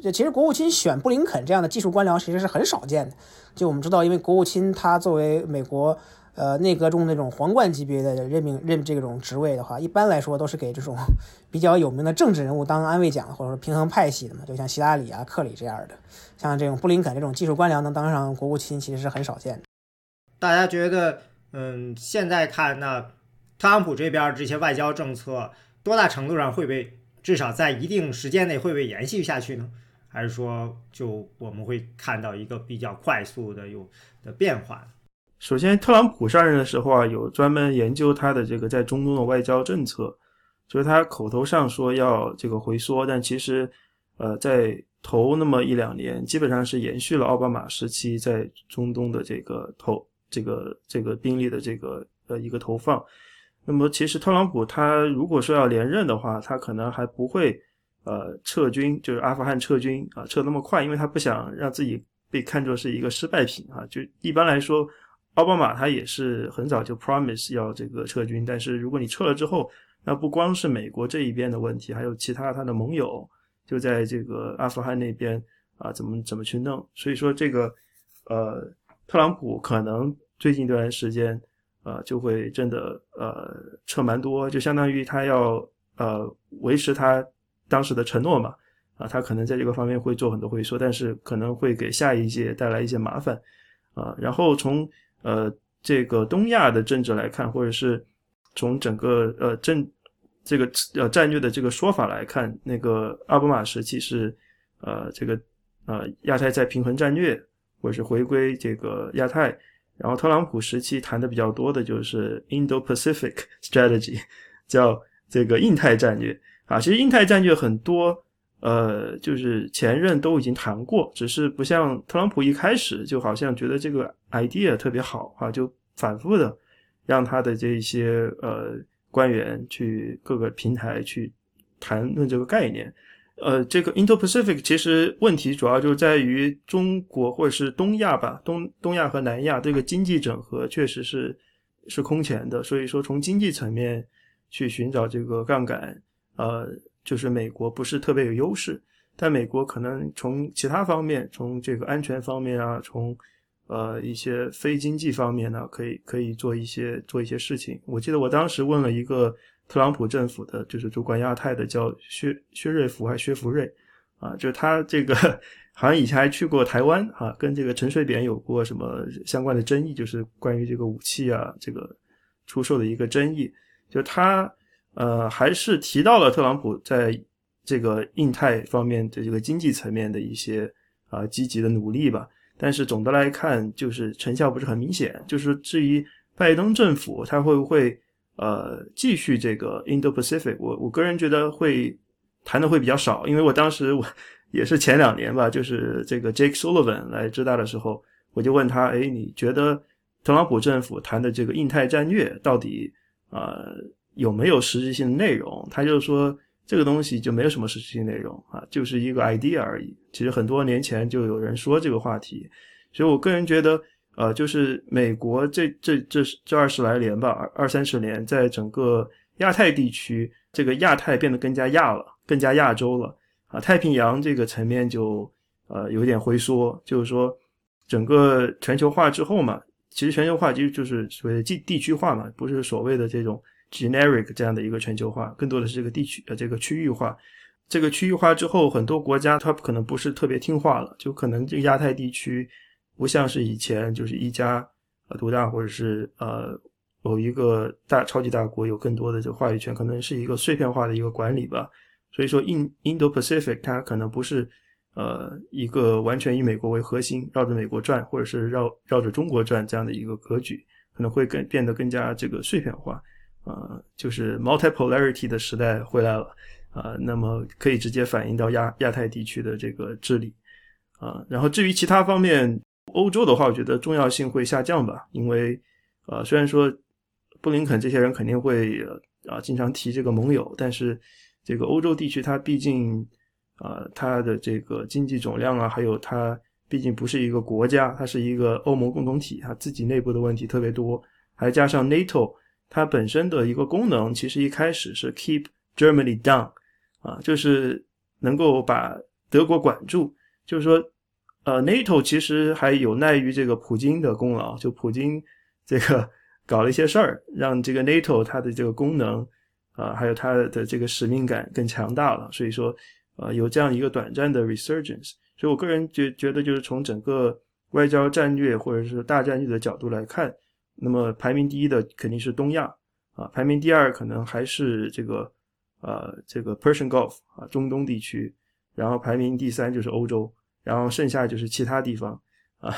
就其实国务卿选布林肯这样的技术官僚其实是很少见的。就我们知道，因为国务卿他作为美国。呃，内阁中那种皇冠级别的任命任这种职位的话，一般来说都是给这种 比较有名的政治人物当安慰奖，或者说平衡派系的嘛，就像希拉里啊、克里这样的。像这种布林肯这种技术官僚能当上国务卿，其实是很少见的。大家觉得，嗯，现在看那特朗普这边这些外交政策，多大程度上会被至少在一定时间内会被延续下去呢？还是说，就我们会看到一个比较快速的有的变化？首先，特朗普上任的时候啊，有专门研究他的这个在中东的外交政策，就是他口头上说要这个回缩，但其实，呃，在头那么一两年，基本上是延续了奥巴马时期在中东的这个投这个这个兵力的这个呃一个投放。那么，其实特朗普他如果说要连任的话，他可能还不会呃撤军，就是阿富汗撤军啊撤那么快，因为他不想让自己被看作是一个失败品啊。就一般来说。奥巴马他也是很早就 promise 要这个撤军，但是如果你撤了之后，那不光是美国这一边的问题，还有其他他的盟友就在这个阿富汗那边啊，怎么怎么去弄？所以说这个呃，特朗普可能最近一段时间啊，就会真的呃撤蛮多，就相当于他要呃维持他当时的承诺嘛，啊，他可能在这个方面会做很多回缩，但是可能会给下一届带来一些麻烦，啊，然后从呃这个东亚的政治来看，或者是从整个呃政这个呃战略的这个说法来看，那个奥巴马时期是呃这个呃亚太在平衡战略，或者是回归这个亚太。然后特朗普时期谈的比较多的就是 Indo-Pacific Strategy，叫这个印太战略啊。其实印太战略很多，呃，就是前任都已经谈过，只是不像特朗普一开始就好像觉得这个 idea 特别好啊，就反复的让他的这些呃官员去各个平台去谈论这个概念。呃，这个 Indo-Pacific 其实问题主要就在于中国或者是东亚吧，东东亚和南亚这个经济整合确实是是空前的，所以说从经济层面去寻找这个杠杆，呃，就是美国不是特别有优势，但美国可能从其他方面，从这个安全方面啊，从呃一些非经济方面呢，可以可以做一些做一些事情。我记得我当时问了一个。特朗普政府的就是主管亚太的，叫薛薛瑞福还是薛福瑞啊？就是他这个好像以前还去过台湾啊，跟这个陈水扁有过什么相关的争议，就是关于这个武器啊这个出售的一个争议。就他呃还是提到了特朗普在这个印太方面的这个经济层面的一些啊积极的努力吧。但是总的来看，就是成效不是很明显。就是至于拜登政府他会不会？呃，继续这个 Indo-Pacific，我我个人觉得会谈的会比较少，因为我当时我也是前两年吧，就是这个 Jake Sullivan 来浙大的时候，我就问他，哎，你觉得特朗普政府谈的这个印太战略到底呃有没有实质性内容？他就是说这个东西就没有什么实质性内容啊，就是一个 idea 而已。其实很多年前就有人说这个话题，所以我个人觉得。呃，就是美国这这这这二十来年吧，二二三十年，在整个亚太地区，这个亚太变得更加亚了，更加亚洲了啊。太平洋这个层面就呃有点回缩，就是说整个全球化之后嘛，其实全球化其实就是所谓的地地区化嘛，不是所谓的这种 generic 这样的一个全球化，更多的是这个地区呃这个区域化。这个区域化之后，很多国家它可能不是特别听话了，就可能这个亚太地区。不像是以前就是一家呃独大，或者是呃某一个大超级大国有更多的这个话语权，可能是一个碎片化的一个管理吧。所以说，印 Indo-Pacific 它可能不是呃一个完全以美国为核心，绕着美国转，或者是绕绕着中国转这样的一个格局，可能会更变得更加这个碎片化。呃，就是 multipolarity 的时代回来了啊，那么可以直接反映到亚亚太地区的这个治理啊。然后至于其他方面。欧洲的话，我觉得重要性会下降吧，因为，呃，虽然说布林肯这些人肯定会啊经常提这个盟友，但是这个欧洲地区它毕竟啊它的这个经济总量啊，还有它毕竟不是一个国家，它是一个欧盟共同体，它自己内部的问题特别多，还加上 NATO 它本身的一个功能，其实一开始是 keep Germany down，啊，就是能够把德国管住，就是说。呃，NATO 其实还有赖于这个普京的功劳，就普京这个 搞了一些事儿，让这个 NATO 它的这个功能啊，还有它的这个使命感更强大了。所以说，呃，有这样一个短暂的 resurgence。所以我个人觉觉得，就是从整个外交战略或者是大战略的角度来看，那么排名第一的肯定是东亚啊，排名第二可能还是这个呃这个 Persian Gulf 啊中东地区，然后排名第三就是欧洲。然后剩下就是其他地方啊，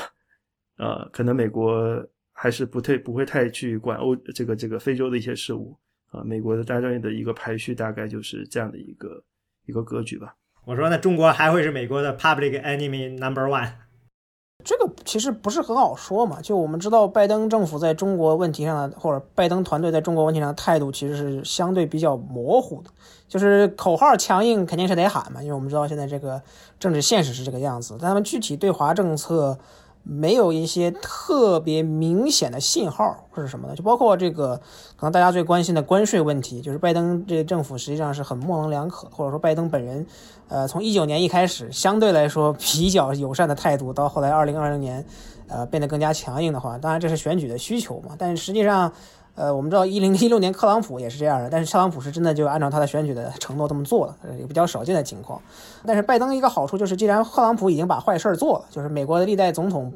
呃，可能美国还是不太不会太去管欧这个这个非洲的一些事务啊。美国的大战略的一个排序大概就是这样的一个一个格局吧。我说那中国还会是美国的 public enemy number one？这个其实不是很好说嘛。就我们知道，拜登政府在中国问题上的，或者拜登团队在中国问题上的态度，其实是相对比较模糊的。就是口号强硬肯定是得喊嘛，因为我们知道现在这个政治现实是这个样子。但他们具体对华政策没有一些特别明显的信号，或者什么的，就包括这个可能大家最关心的关税问题，就是拜登这个政府实际上是很模棱两可，或者说拜登本人，呃，从一九年一开始相对来说比较友善的态度，到后来二零二零年，呃，变得更加强硬的话，当然这是选举的需求嘛，但实际上。呃，我们知道一零一六年特朗普也是这样的，但是特朗普是真的就按照他的选举的承诺这么做了，也比较少见的情况。但是拜登一个好处就是，既然特朗普已经把坏事儿做了，就是美国的历代总统，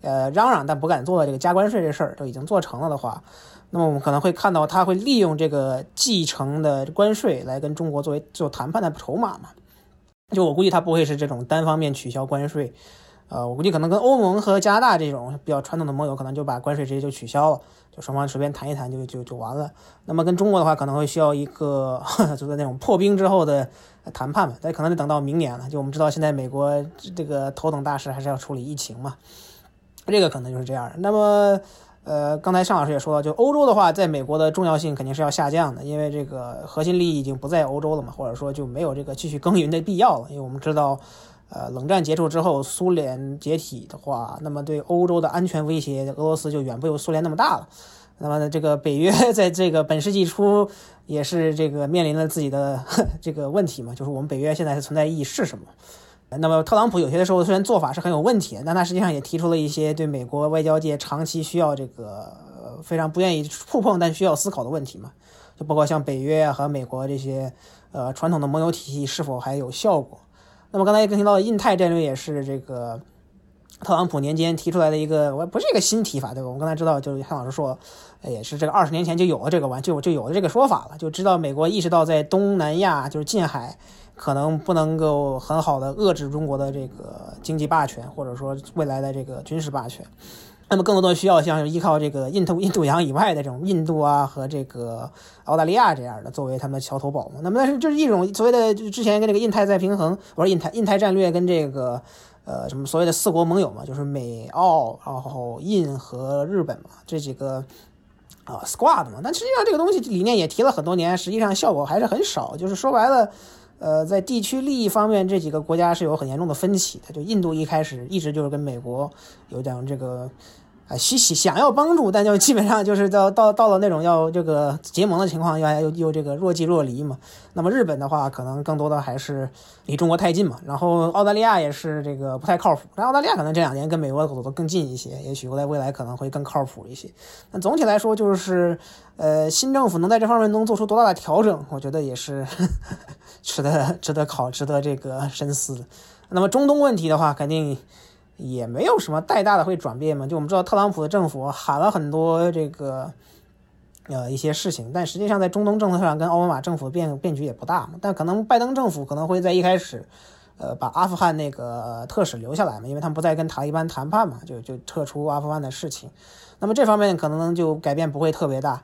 呃，嚷嚷但不敢做的这个加关税这事儿都已经做成了的话，那么我们可能会看到他会利用这个继承的关税来跟中国作为做谈判的筹码嘛。就我估计他不会是这种单方面取消关税。呃，我估计可能跟欧盟和加拿大这种比较传统的盟友，可能就把关税直接就取消了，双方随便谈一谈就就就完了。那么跟中国的话，可能会需要一个 就是那种破冰之后的谈判嘛，但可能得等到明年了。就我们知道，现在美国这个头等大事还是要处理疫情嘛，这个可能就是这样。那么，呃，刚才尚老师也说到，就欧洲的话，在美国的重要性肯定是要下降的，因为这个核心利益已经不在欧洲了嘛，或者说就没有这个继续耕耘的必要了，因为我们知道。呃，冷战结束之后，苏联解体的话，那么对欧洲的安全威胁，俄罗斯就远不如苏联那么大了。那么这个北约在这个本世纪初也是这个面临了自己的这个问题嘛，就是我们北约现在的存在意义是什么？那么特朗普有些的时候虽然做法是很有问题，但他实际上也提出了一些对美国外交界长期需要这个非常不愿意触碰但需要思考的问题嘛，就包括像北约和美国这些呃传统的盟友体系是否还有效果？那么刚才也更新到，印太战略也是这个特朗普年间提出来的一个，我不是一个新提法，对吧？我们刚才知道，就是汉老师说，也是这个二十年前就有了这个玩，就就有了这个说法了，就知道美国意识到在东南亚就是近海可能不能够很好的遏制中国的这个经济霸权，或者说未来的这个军事霸权。那么更多的需要像依靠这个印度印度洋以外的这种印度啊和这个澳大利亚这样的作为他们的桥头堡嘛。那么但是就是一种所谓的就之前跟这个印太再平衡，我说印太印太战略跟这个呃什么所谓的四国盟友嘛，就是美澳然后印和日本嘛这几个啊 squad 嘛。但实际上这个东西理念也提了很多年，实际上效果还是很少。就是说白了。呃，在地区利益方面，这几个国家是有很严重的分歧的。就印度一开始一直就是跟美国有点这个。啊，希希想要帮助，但就基本上就是到到到了那种要这个结盟的情况，又又又这个若即若离嘛。那么日本的话，可能更多的还是离中国太近嘛。然后澳大利亚也是这个不太靠谱，但澳大利亚可能这两年跟美国走得更近一些，也许在未来可能会更靠谱一些。那总体来说，就是呃，新政府能在这方面能做出多大的调整，我觉得也是 值得值得考、值得这个深思的。那么中东问题的话，肯定。也没有什么太大的会转变嘛，就我们知道特朗普的政府喊了很多这个呃一些事情，但实际上在中东政策上跟奥巴马政府变变局也不大嘛。但可能拜登政府可能会在一开始，呃，把阿富汗那个特使留下来嘛，因为他们不再跟塔利班谈判嘛，就就撤出阿富汗的事情。那么这方面可能就改变不会特别大，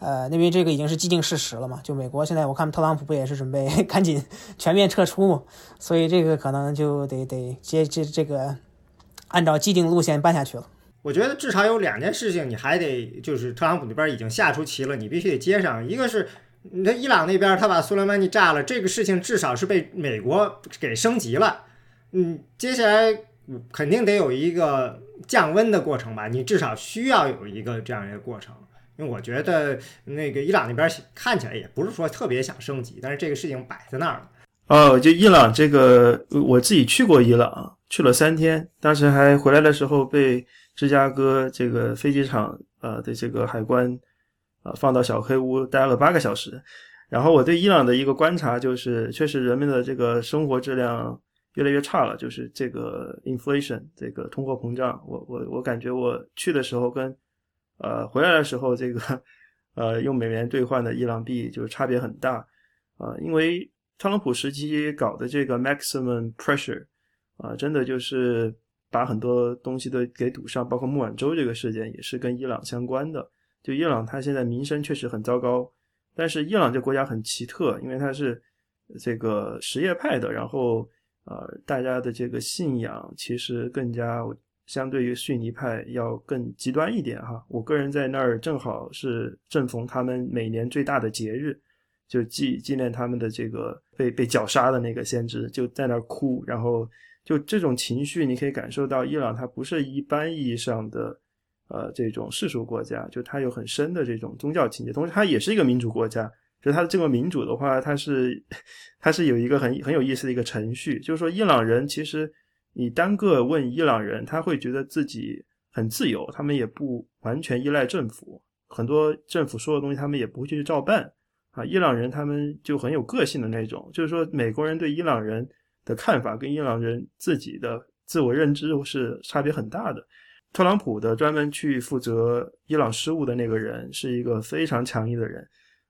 呃，因为这个已经是既定事实了嘛。就美国现在我看特朗普不也是准备 赶紧全面撤出嘛，所以这个可能就得得接这这个。按照既定路线办下去了。我觉得至少有两件事情，你还得就是特朗普那边已经下出棋了，你必须得接上。一个是，你看伊朗那边他把苏莱曼尼炸了，这个事情至少是被美国给升级了。嗯，接下来肯定得有一个降温的过程吧？你至少需要有一个这样一个过程。因为我觉得那个伊朗那边看起来也不是说特别想升级，但是这个事情摆在那儿了。哦，就伊朗这个，我自己去过伊朗。去了三天，当时还回来的时候被芝加哥这个飞机场呃的这个海关啊放到小黑屋待了八个小时。然后我对伊朗的一个观察就是，确实人们的这个生活质量越来越差了，就是这个 inflation 这个通货膨胀。我我我感觉我去的时候跟呃回来的时候这个呃用美元兑换的伊朗币就是差别很大啊，因为特朗普时期搞的这个 maximum pressure。啊，真的就是把很多东西都给堵上，包括穆晚舟这个事件也是跟伊朗相关的。就伊朗，它现在名声确实很糟糕，但是伊朗这国家很奇特，因为它是这个什叶派的，然后呃，大家的这个信仰其实更加相对于逊尼派要更极端一点哈。我个人在那儿正好是正逢他们每年最大的节日，就纪纪念他们的这个被被绞杀的那个先知，就在那儿哭，然后。就这种情绪，你可以感受到伊朗它不是一般意义上的，呃，这种世俗国家，就它有很深的这种宗教情节。同时，它也是一个民主国家。就它的这个民主的话，它是 它是有一个很很有意思的一个程序，就是说伊朗人其实你单个问伊朗人，他会觉得自己很自由，他们也不完全依赖政府，很多政府说的东西，他们也不会去照办啊。伊朗人他们就很有个性的那种，就是说美国人对伊朗人的看法跟伊朗人自己的自我认知是差别很大的。特朗普的专门去负责伊朗事务的那个人是一个非常强硬的人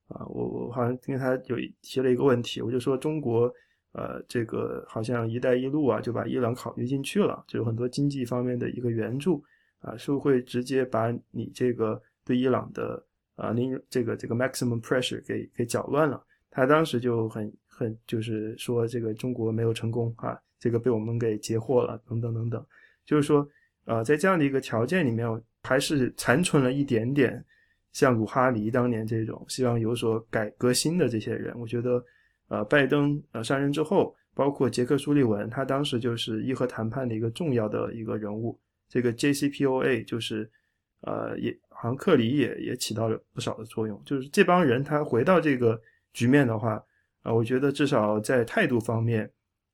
啊，我我好像跟他有提了一个问题，我就说中国。呃，这个好像“一带一路”啊，就把伊朗考虑进去了，就有很多经济方面的一个援助啊，是不是会直接把你这个对伊朗的啊，您这个这个 maximum pressure 给给搅乱了？他当时就很很就是说，这个中国没有成功啊，这个被我们给截获了，等等等等，就是说，呃，在这样的一个条件里面，还是残存了一点点像鲁哈尼当年这种希望有所改革新的这些人，我觉得。呃，拜登呃上任之后，包括杰克·苏利文，他当时就是伊核谈判的一个重要的一个人物。这个 JCPOA 就是，呃，也好像克里也也起到了不少的作用。就是这帮人他回到这个局面的话，啊，我觉得至少在态度方面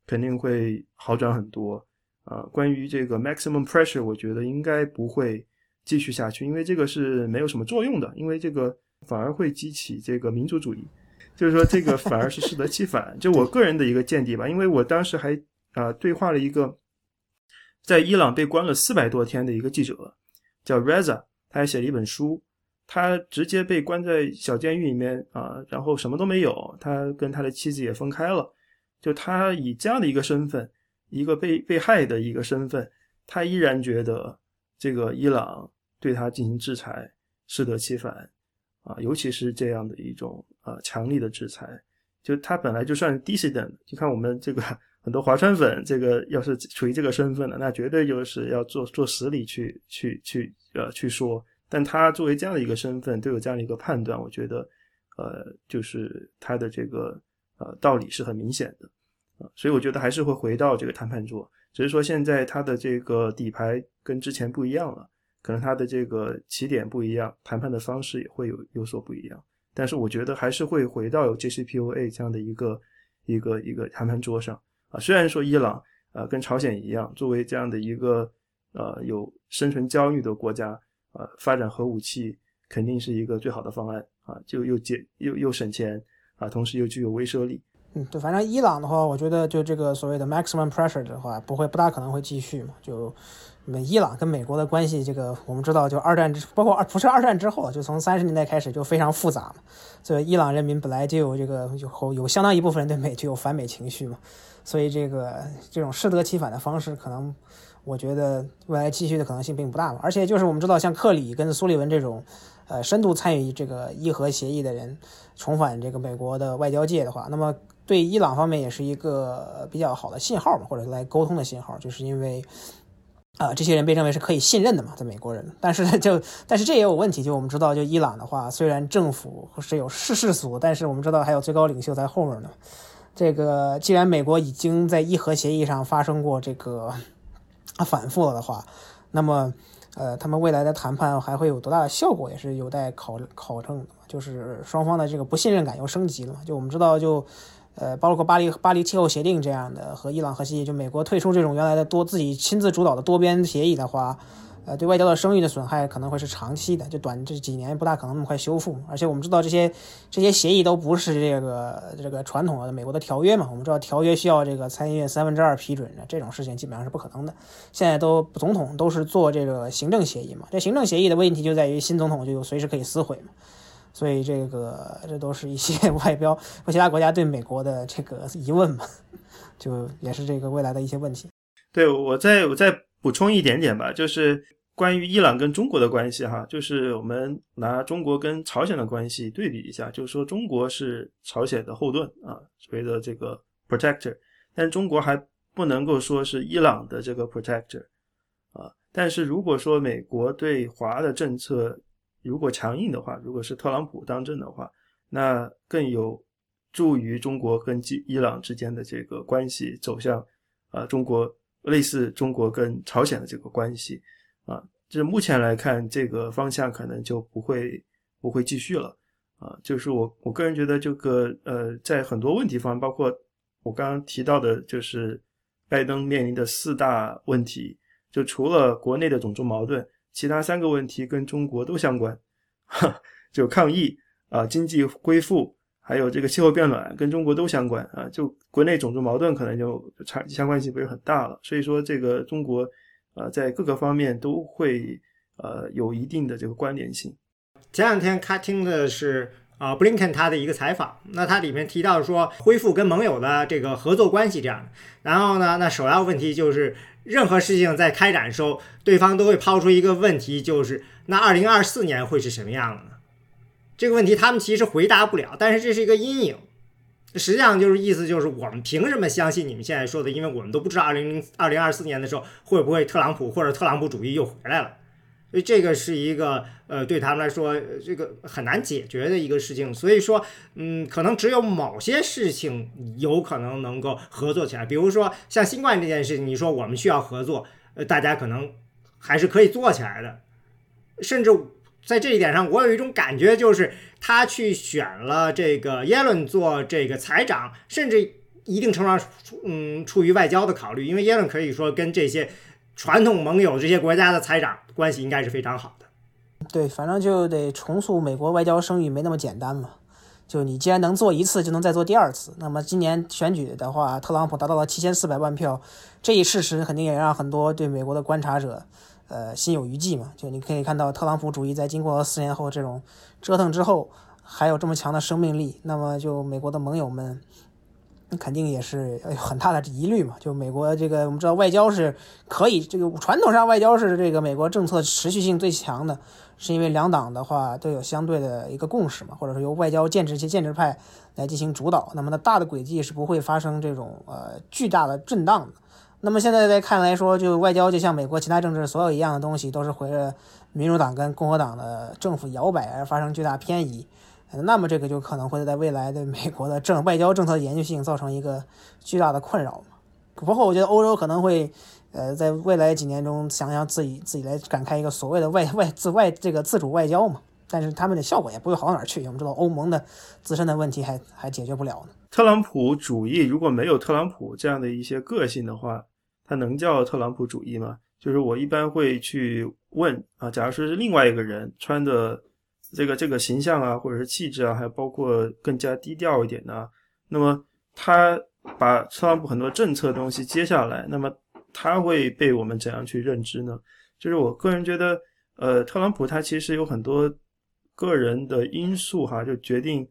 肯定会好转很多。啊，关于这个 maximum pressure，我觉得应该不会继续下去，因为这个是没有什么作用的，因为这个反而会激起这个民族主义。就是说，这个反而是适得其反。就我个人的一个见地吧，因为我当时还啊对话了一个在伊朗被关了四百多天的一个记者，叫 Reza，他还写了一本书。他直接被关在小监狱里面啊，然后什么都没有，他跟他的妻子也分开了。就他以这样的一个身份，一个被被害的一个身份，他依然觉得这个伊朗对他进行制裁适得其反。啊，尤其是这样的一种啊强力的制裁，就他本来就算 dissident，就看我们这个很多华川粉，这个要是处于这个身份的，那绝对就是要做做实理去去去呃去说。但他作为这样的一个身份，都有这样的一个判断，我觉得呃就是他的这个呃道理是很明显的啊，所以我觉得还是会回到这个谈判桌，只是说现在他的这个底牌跟之前不一样了。可能他的这个起点不一样，谈判的方式也会有有所不一样，但是我觉得还是会回到有 JCPOA 这样的一个一个一个谈判桌上啊。虽然说伊朗啊跟朝鲜一样，作为这样的一个呃有生存焦虑的国家啊，发展核武器肯定是一个最好的方案啊，就又节又又省钱啊，同时又具有威慑力。嗯，对，反正伊朗的话，我觉得就这个所谓的 maximum pressure 的话，不会不大可能会继续嘛，就。美伊朗跟美国的关系，这个我们知道，就二战之，包括二不是二战之后，就从三十年代开始就非常复杂嘛。所以伊朗人民本来就有这个有有相当一部分人对美就有反美情绪嘛，所以这个这种适得其反的方式，可能我觉得未来继续的可能性并不大嘛。而且就是我们知道，像克里跟苏利文这种，呃，深度参与这个伊核协议的人重返这个美国的外交界的话，那么对伊朗方面也是一个比较好的信号嘛，或者来沟通的信号，就是因为。啊，这些人被认为是可以信任的嘛，在美国人，但是就但是这也有问题，就我们知道，就伊朗的话，虽然政府是有世世俗，但是我们知道还有最高领袖在后面呢。这个既然美国已经在伊核协议上发生过这个反复了的话，那么呃，他们未来的谈判还会有多大的效果，也是有待考考证的。就是双方的这个不信任感又升级了嘛，就我们知道就。呃，包括巴黎巴黎气候协定这样的和伊朗核协议，就美国退出这种原来的多自己亲自主导的多边协议的话，呃，对外交的声誉的损害可能会是长期的，就短这几年不大可能那么快修复。而且我们知道这些这些协议都不是这个这个传统的美国的条约嘛，我们知道条约需要这个参议院三分之二批准的，这种事情基本上是不可能的。现在都总统都是做这个行政协议嘛，这行政协议的问题就在于新总统就随时可以撕毁嘛。所以这个这都是一些 外标和其他国家对美国的这个疑问嘛，就也是这个未来的一些问题。对我再我再补充一点点吧，就是关于伊朗跟中国的关系哈，就是我们拿中国跟朝鲜的关系对比一下，就是说中国是朝鲜的后盾啊，所谓的这个 protector，但中国还不能够说是伊朗的这个 protector 啊。但是如果说美国对华的政策，如果强硬的话，如果是特朗普当政的话，那更有助于中国跟伊伊朗之间的这个关系走向，啊，中国类似中国跟朝鲜的这个关系，啊，就是目前来看，这个方向可能就不会不会继续了，啊，就是我我个人觉得这个呃，在很多问题方，包括我刚刚提到的，就是拜登面临的四大问题，就除了国内的种族矛盾。其他三个问题跟中国都相关，哈就抗疫啊、经济恢复，还有这个气候变暖，跟中国都相关啊。就国内种族矛盾可能就差相关性不是很大了。所以说，这个中国呃在各个方面都会呃有一定的这个关联性。前两天看听的是啊、布林肯他的一个采访，那他里面提到说恢复跟盟友的这个合作关系这样的，然后呢，那首要问题就是任何事情在开展的时候，对方都会抛出一个问题，就是那二零二四年会是什么样的呢？这个问题他们其实回答不了，但是这是一个阴影。实际上就是意思就是我们凭什么相信你们现在说的？因为我们都不知道二零零二零二四年的时候会不会特朗普或者特朗普主义又回来了。所以这个是一个呃，对他们来说，这个很难解决的一个事情。所以说，嗯，可能只有某些事情有可能能够合作起来，比如说像新冠这件事情，你说我们需要合作，呃，大家可能还是可以做起来的。甚至在这一点上，我有一种感觉，就是他去选了这个耶伦做这个财长，甚至一定程度上，嗯，出于外交的考虑，因为耶伦可以说跟这些传统盟友这些国家的财长关系应该是非常好的。对，反正就得重塑美国外交声誉，没那么简单嘛。就你既然能做一次，就能再做第二次。那么今年选举的话，特朗普达到了七千四百万票，这一事实肯定也让很多对美国的观察者，呃，心有余悸嘛。就你可以看到，特朗普主义在经过四年后这种折腾之后，还有这么强的生命力，那么就美国的盟友们。肯定也是有很大的疑虑嘛。就美国这个，我们知道外交是可以，这个传统上外交是这个美国政策持续性最强的，是因为两党的话都有相对的一个共识嘛，或者说由外交建制些建制派来进行主导。那么它大的轨迹是不会发生这种呃巨大的震荡的。那么现在在看来说，就外交就像美国其他政治所有一样的东西，都是随着民主党跟共和党的政府摇摆而发生巨大偏移。那么这个就可能会在未来对美国的政外交政策研究性造成一个巨大的困扰嘛。不过我觉得欧洲可能会，呃，在未来几年中想想自己自己来展开一个所谓的外外自外这个自主外交嘛。但是他们的效果也不会好到哪儿去。我们知道欧盟的自身的问题还还解决不了呢。特朗普主义如果没有特朗普这样的一些个性的话，它能叫特朗普主义吗？就是我一般会去问啊，假如说是另外一个人穿的。这个这个形象啊，或者是气质啊，还包括更加低调一点的，那么他把特朗普很多政策东西接下来，那么他会被我们怎样去认知呢？就是我个人觉得，呃，特朗普他其实有很多个人的因素哈，就决定，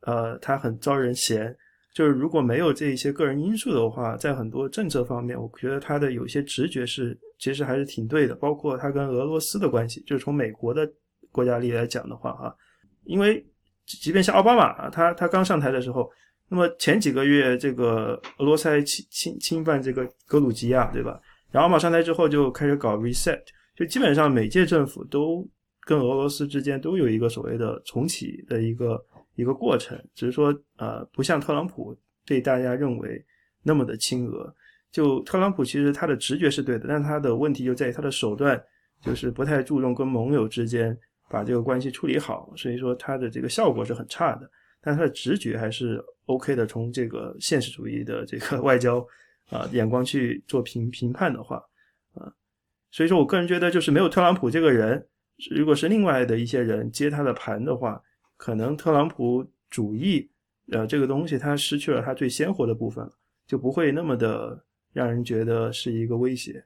呃，他很招人嫌。就是如果没有这一些个人因素的话，在很多政策方面，我觉得他的有些直觉是其实还是挺对的，包括他跟俄罗斯的关系，就是从美国的。国家力来讲的话，哈，因为即便像奥巴马，他他刚上台的时候，那么前几个月这个俄罗斯还侵侵侵犯这个格鲁吉亚，对吧？然后奥巴马上台之后就开始搞 reset，就基本上每届政府都跟俄罗斯之间都有一个所谓的重启的一个一个过程，只是说呃，不像特朗普被大家认为那么的亲俄。就特朗普其实他的直觉是对的，但他的问题就在于他的手段就是不太注重跟盟友之间。把这个关系处理好，所以说他的这个效果是很差的，但他的直觉还是 OK 的。从这个现实主义的这个 外交啊眼光去做评评判的话，啊，所以说我个人觉得，就是没有特朗普这个人，如果是另外的一些人接他的盘的话，可能特朗普主义呃这个东西它失去了它最鲜活的部分，就不会那么的让人觉得是一个威胁，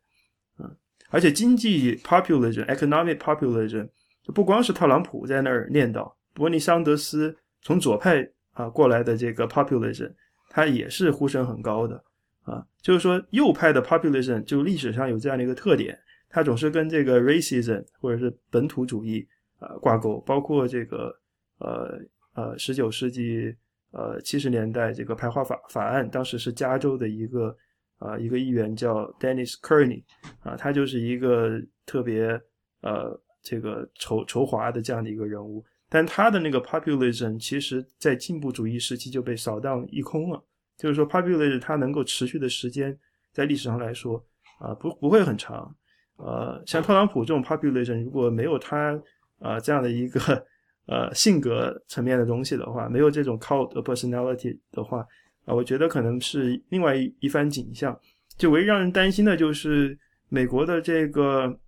嗯，而且经济 populism，economic populism。不光是特朗普在那儿念叨，伯尼桑德斯从左派啊过来的这个 populism，他也是呼声很高的啊。就是说右派的 populism 就历史上有这样的一个特点，它总是跟这个 racism 或者是本土主义啊挂钩。包括这个呃呃十九世纪呃七十年代这个排华法法案，当时是加州的一个啊一个议员叫 Dennis Kearney 啊，他就是一个特别呃。这个仇仇华的这样的一个人物，但他的那个 populism 其实在进步主义时期就被扫荡一空了。就是说，populism 它能够持续的时间，在历史上来说啊，不不会很长。呃，像特朗普这种 population 如果没有他啊这样的一个呃性格层面的东西的话，没有这种 cult personality 的话啊，我觉得可能是另外一一番景象。就唯一让人担心的就是美国的这个。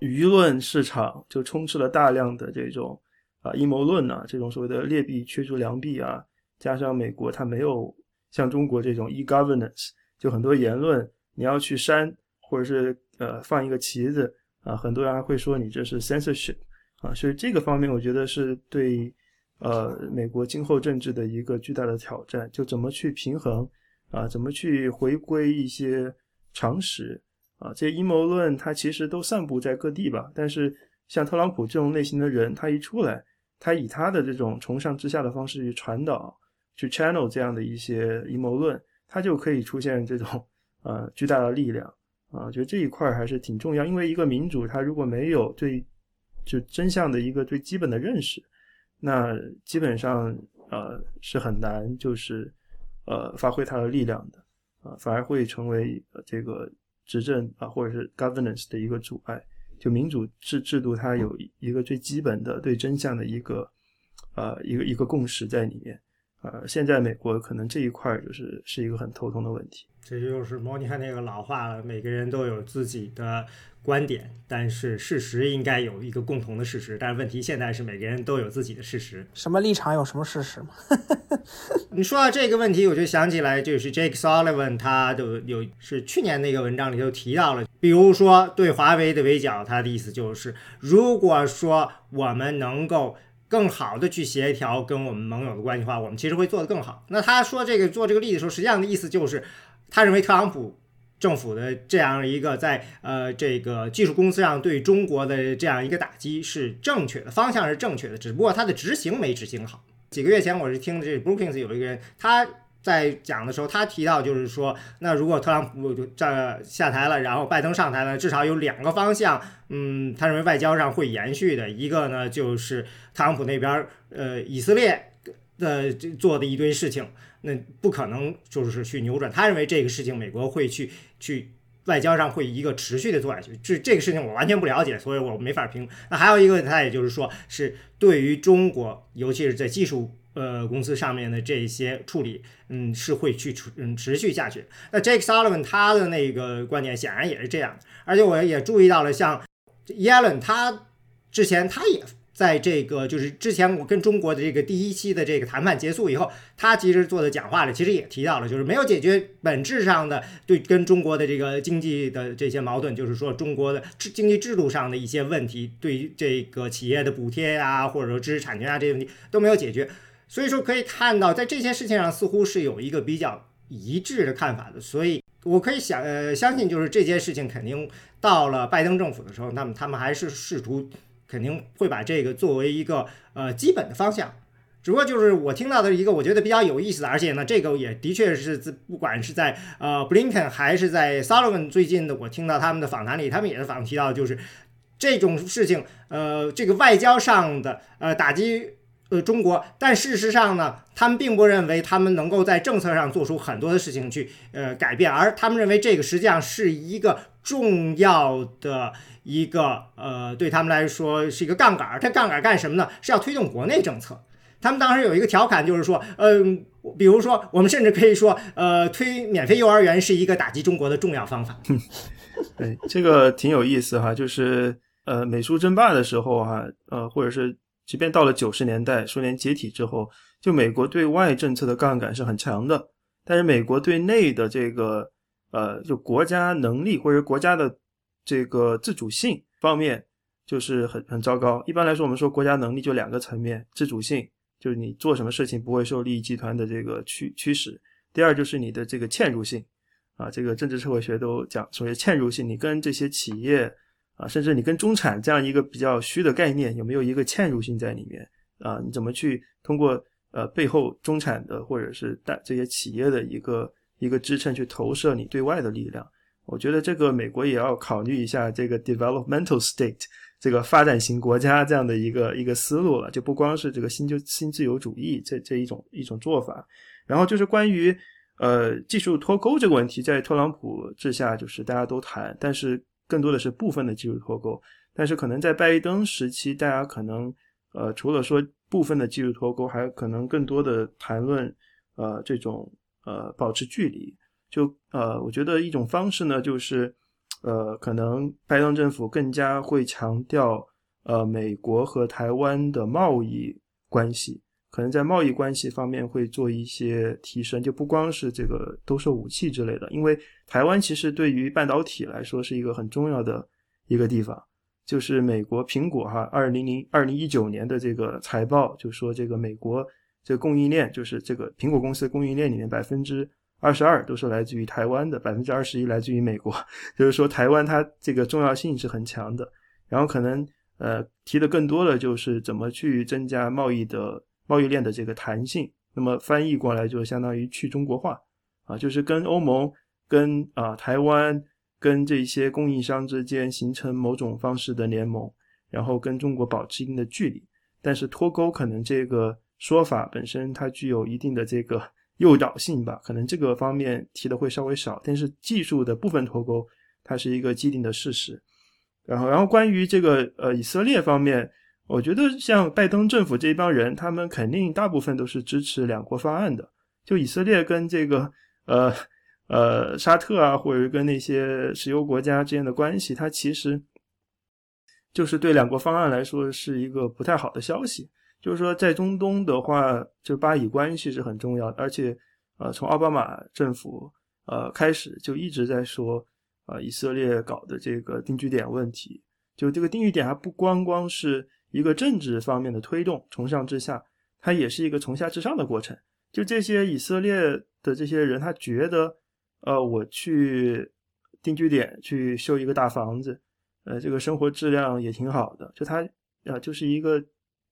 舆论市场就充斥了大量的这种啊阴谋论啊，这种所谓的劣币驱逐良币啊，加上美国它没有像中国这种 e-governance，就很多言论你要去删或者是呃放一个旗子啊，很多人还会说你这是 censorship 啊，所以这个方面我觉得是对呃美国今后政治的一个巨大的挑战，就怎么去平衡啊，怎么去回归一些常识。啊，这些阴谋论它其实都散布在各地吧。但是像特朗普这种类型的人，他一出来，他以他的这种从上至下的方式去传导、去 channel 这样的一些阴谋论，他就可以出现这种呃巨大的力量啊。觉得这一块还是挺重要，因为一个民主，他如果没有对就真相的一个最基本的认识，那基本上呃是很难就是呃发挥它的力量的啊，反而会成为这个。执政啊，或者是 governance 的一个阻碍，就民主制制度，它有一个最基本的对真相的一个，呃，一个一个共识在里面。呃，现在美国可能这一块就是是一个很头痛的问题。这就是莫妮卡那个老话了，每个人都有自己的观点，但是事实应该有一个共同的事实。但是问题现在是每个人都有自己的事实。什么立场有什么事实嘛？你说到这个问题，我就想起来，就是 Jake Sullivan 他的有是去年那个文章里头提到了，比如说对华为的围剿，他的意思就是，如果说我们能够。更好的去协调跟我们盟友的关系的话，我们其实会做得更好。那他说这个做这个例子的时候，实际上的意思就是，他认为特朗普政府的这样一个在呃这个技术公司上对中国的这样一个打击是正确的，方向是正确的，只不过他的执行没执行好。几个月前我是听这 Brookings 有一个人他。在讲的时候，他提到就是说，那如果特朗普就这下台了，然后拜登上台了，至少有两个方向，嗯，他认为外交上会延续的。一个呢，就是特朗普那边呃，以色列的做的一堆事情，那不可能就是去扭转。他认为这个事情美国会去去外交上会一个持续的做下去。这这个事情我完全不了解，所以我没法评。那还有一个，他也就是说是对于中国，尤其是在技术。呃，公司上面的这些处理，嗯，是会去持嗯持续下去。那 Jake Sullivan 他的那个观点显然也是这样，而且我也注意到了，像 Yellen 他之前他也在这个就是之前我跟中国的这个第一期的这个谈判结束以后，他其实做的讲话里其实也提到了，就是没有解决本质上的对跟中国的这个经济的这些矛盾，就是说中国的制经济制度上的一些问题，对于这个企业的补贴啊，或者说知识产权啊这些问题都没有解决。所以说可以看到，在这些事情上似乎是有一个比较一致的看法的。所以我可以想呃相信，就是这件事情肯定到了拜登政府的时候，那么他们还是试图肯定会把这个作为一个呃基本的方向。只不过就是我听到的一个我觉得比较有意思的，而且呢，这个也的确是在不管是在呃布林肯还是在 Sullivan 最近的我听到他们的访谈里，他们也是访提到就是这种事情，呃，这个外交上的呃打击。呃，中国，但事实上呢，他们并不认为他们能够在政策上做出很多的事情去呃改变，而他们认为这个实际上是一个重要的一个呃，对他们来说是一个杠杆。它杠杆干什么呢？是要推动国内政策。他们当时有一个调侃，就是说，嗯，比如说，我们甚至可以说，呃，推免费幼儿园是一个打击中国的重要方法。对，这个挺有意思哈，就是呃，美苏争霸的时候哈，呃，或者是。即便到了九十年代，苏联解体之后，就美国对外政策的杠杆是很强的，但是美国对内的这个呃，就国家能力或者国家的这个自主性方面，就是很很糟糕。一般来说，我们说国家能力就两个层面：自主性，就是你做什么事情不会受利益集团的这个驱驱使；第二就是你的这个嵌入性，啊，这个政治社会学都讲所谓嵌入性，你跟这些企业。啊，甚至你跟中产这样一个比较虚的概念，有没有一个嵌入性在里面啊？你怎么去通过呃背后中产的或者是大这些企业的一个一个支撑去投射你对外的力量？我觉得这个美国也要考虑一下这个 developmental state 这个发展型国家这样的一个一个思路了，就不光是这个新就新自由主义这这一种一种做法。然后就是关于呃技术脱钩这个问题，在特朗普治下就是大家都谈，但是。更多的是部分的技术脱钩，但是可能在拜登时期，大家可能呃除了说部分的技术脱钩，还可能更多的谈论呃这种呃保持距离。就呃我觉得一种方式呢，就是呃可能拜登政府更加会强调呃美国和台湾的贸易关系，可能在贸易关系方面会做一些提升，就不光是这个兜售武器之类的，因为台湾其实对于半导体来说是一个很重要的一个地方。就是美国苹果哈，二零零二零一九年的这个财报就说，这个美国这个供应链，就是这个苹果公司供应链里面百分之二十二都是来自于台湾的，百分之二十一来自于美国。就是说，台湾它这个重要性是很强的。然后可能呃提的更多的就是怎么去增加贸易的贸易链的这个弹性。那么翻译过来就相当于去中国化啊，就是跟欧盟、跟啊台湾。跟这些供应商之间形成某种方式的联盟，然后跟中国保持一定的距离。但是脱钩可能这个说法本身它具有一定的这个诱导性吧，可能这个方面提的会稍微少。但是技术的部分脱钩，它是一个既定的事实。然后，然后关于这个呃以色列方面，我觉得像拜登政府这一帮人，他们肯定大部分都是支持两国方案的。就以色列跟这个呃。呃，沙特啊，或者跟那些石油国家之间的关系，它其实就是对两国方案来说是一个不太好的消息。就是说，在中东的话，就巴以关系是很重要的，而且呃，从奥巴马政府呃开始就一直在说，呃，以色列搞的这个定居点问题，就这个定居点还不光光是一个政治方面的推动，从上至下，它也是一个从下至上的过程。就这些以色列的这些人，他觉得。呃，我去定居点去修一个大房子，呃，这个生活质量也挺好的。就他啊，就是一个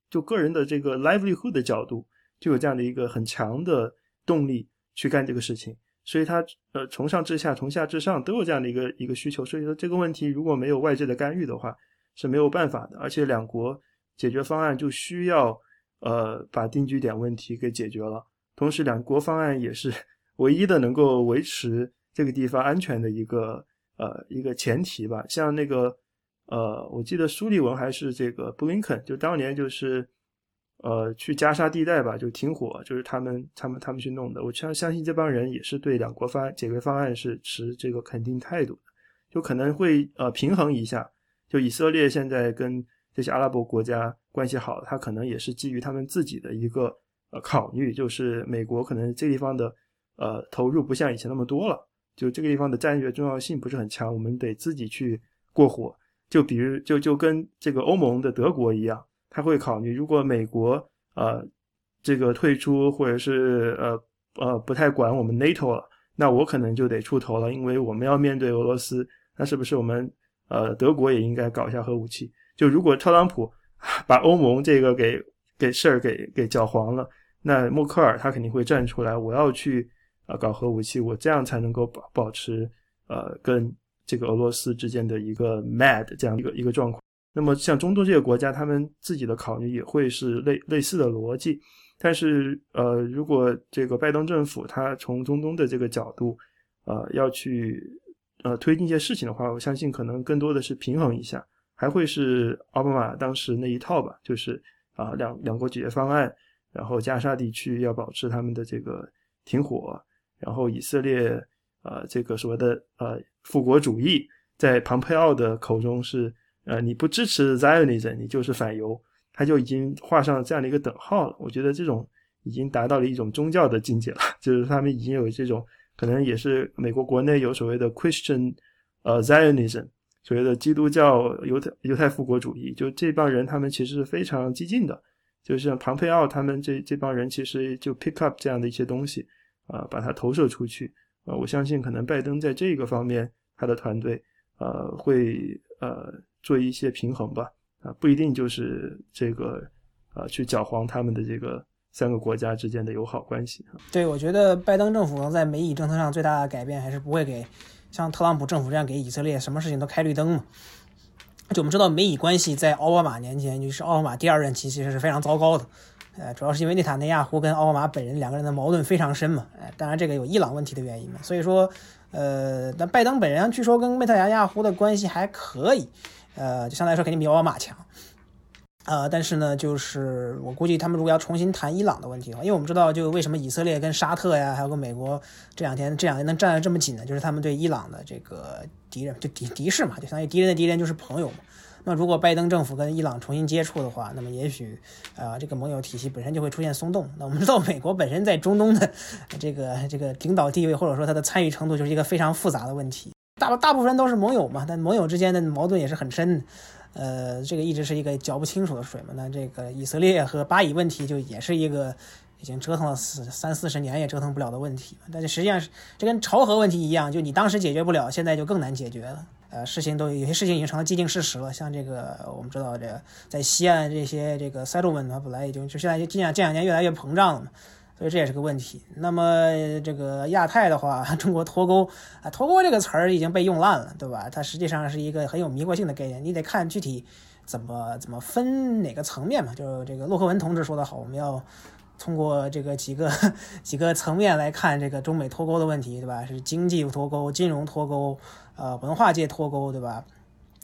就个人的这个 livelihood 的角度，就有这样的一个很强的动力去干这个事情。所以，他呃，从上至下，从下至上都有这样的一个一个需求。所以说，这个问题如果没有外界的干预的话，是没有办法的。而且，两国解决方案就需要呃把定居点问题给解决了。同时，两国方案也是。唯一的能够维持这个地方安全的一个呃一个前提吧，像那个呃，我记得苏利文还是这个布林肯，就当年就是呃去加沙地带吧，就停火，就是他们他们他们去弄的。我相相信这帮人也是对两国方案解决方案是持这个肯定态度的，就可能会呃平衡一下。就以色列现在跟这些阿拉伯国家关系好，他可能也是基于他们自己的一个呃考虑，就是美国可能这地方的。呃，投入不像以前那么多了，就这个地方的战略重要性不是很强，我们得自己去过火。就比如，就就跟这个欧盟的德国一样，他会考虑，如果美国呃这个退出，或者是呃呃不太管我们 NATO 了，那我可能就得出头了，因为我们要面对俄罗斯，那是不是我们呃德国也应该搞一下核武器？就如果特朗普 把欧盟这个给给事儿给给搅黄了，那默克尔他肯定会站出来，我要去。啊，搞核武器，我这样才能够保保持呃跟这个俄罗斯之间的一个 mad 这样一个一个状况。那么像中东这些国家，他们自己的考虑也会是类类似的逻辑。但是呃，如果这个拜登政府他从中东的这个角度呃要去呃推进一些事情的话，我相信可能更多的是平衡一下，还会是奥巴马当时那一套吧，就是啊两两国解决方案，然后加沙地区要保持他们的这个停火。然后以色列，呃，这个所谓的呃复国主义，在庞佩奥的口中是，呃，你不支持 Zionism，你就是反犹，他就已经画上了这样的一个等号了。我觉得这种已经达到了一种宗教的境界了，就是他们已经有这种可能，也是美国国内有所谓的 Christian，呃，Zionism，所谓的基督教犹太犹太复国主义，就这帮人他们其实是非常激进的，就像庞佩奥他们这这帮人其实就 pick up 这样的一些东西。啊，把它投射出去，啊，我相信可能拜登在这个方面，他的团队，呃，会呃做一些平衡吧，啊，不一定就是这个，啊，去搅黄他们的这个三个国家之间的友好关系。对，我觉得拜登政府能在美以政策上最大的改变，还是不会给像特朗普政府这样给以色列什么事情都开绿灯嘛。就我们知道，美以关系在奥巴马年间，就是奥巴马第二任期，其实是非常糟糕的。呃，主要是因为内塔尼亚胡跟奥巴马本人两个人的矛盾非常深嘛。哎，当然这个有伊朗问题的原因嘛。所以说，呃，但拜登本人据说跟内塔尼亚胡的关系还可以，呃，就相对来说肯定比奥巴马强。呃，但是呢，就是我估计他们如果要重新谈伊朗的问题的话，因为我们知道，就为什么以色列跟沙特呀，还有个美国这两天这两天能站得这么紧呢？就是他们对伊朗的这个敌人，就敌敌视嘛，就相当于敌人的敌人就是朋友嘛。那如果拜登政府跟伊朗重新接触的话，那么也许，啊，这个盟友体系本身就会出现松动。那我们知道，美国本身在中东的这个这个领导地位，或者说它的参与程度，就是一个非常复杂的问题。大大部分人都是盟友嘛，但盟友之间的矛盾也是很深，呃，这个一直是一个搅不清楚的水嘛。那这个以色列和巴以问题就也是一个已经折腾了四三四十年也折腾不了的问题。但是实际上，这跟朝核问题一样，就你当时解决不了，现在就更难解决了。呃，事情都有些事情已经成了既定事实了。像这个，我们知道，这在西岸这些这个 settlement 它本来已经就现在就这样这两年越来越膨胀了嘛，所以这也是个问题。那么这个亚太的话，中国脱钩啊，脱钩这个词儿已经被用烂了，对吧？它实际上是一个很有迷惑性的概念，你得看具体怎么怎么分哪个层面嘛。就是这个洛克文同志说的好，我们要通过这个几个几个层面来看这个中美脱钩的问题，对吧？是经济脱钩、金融脱钩。呃，文化界脱钩，对吧？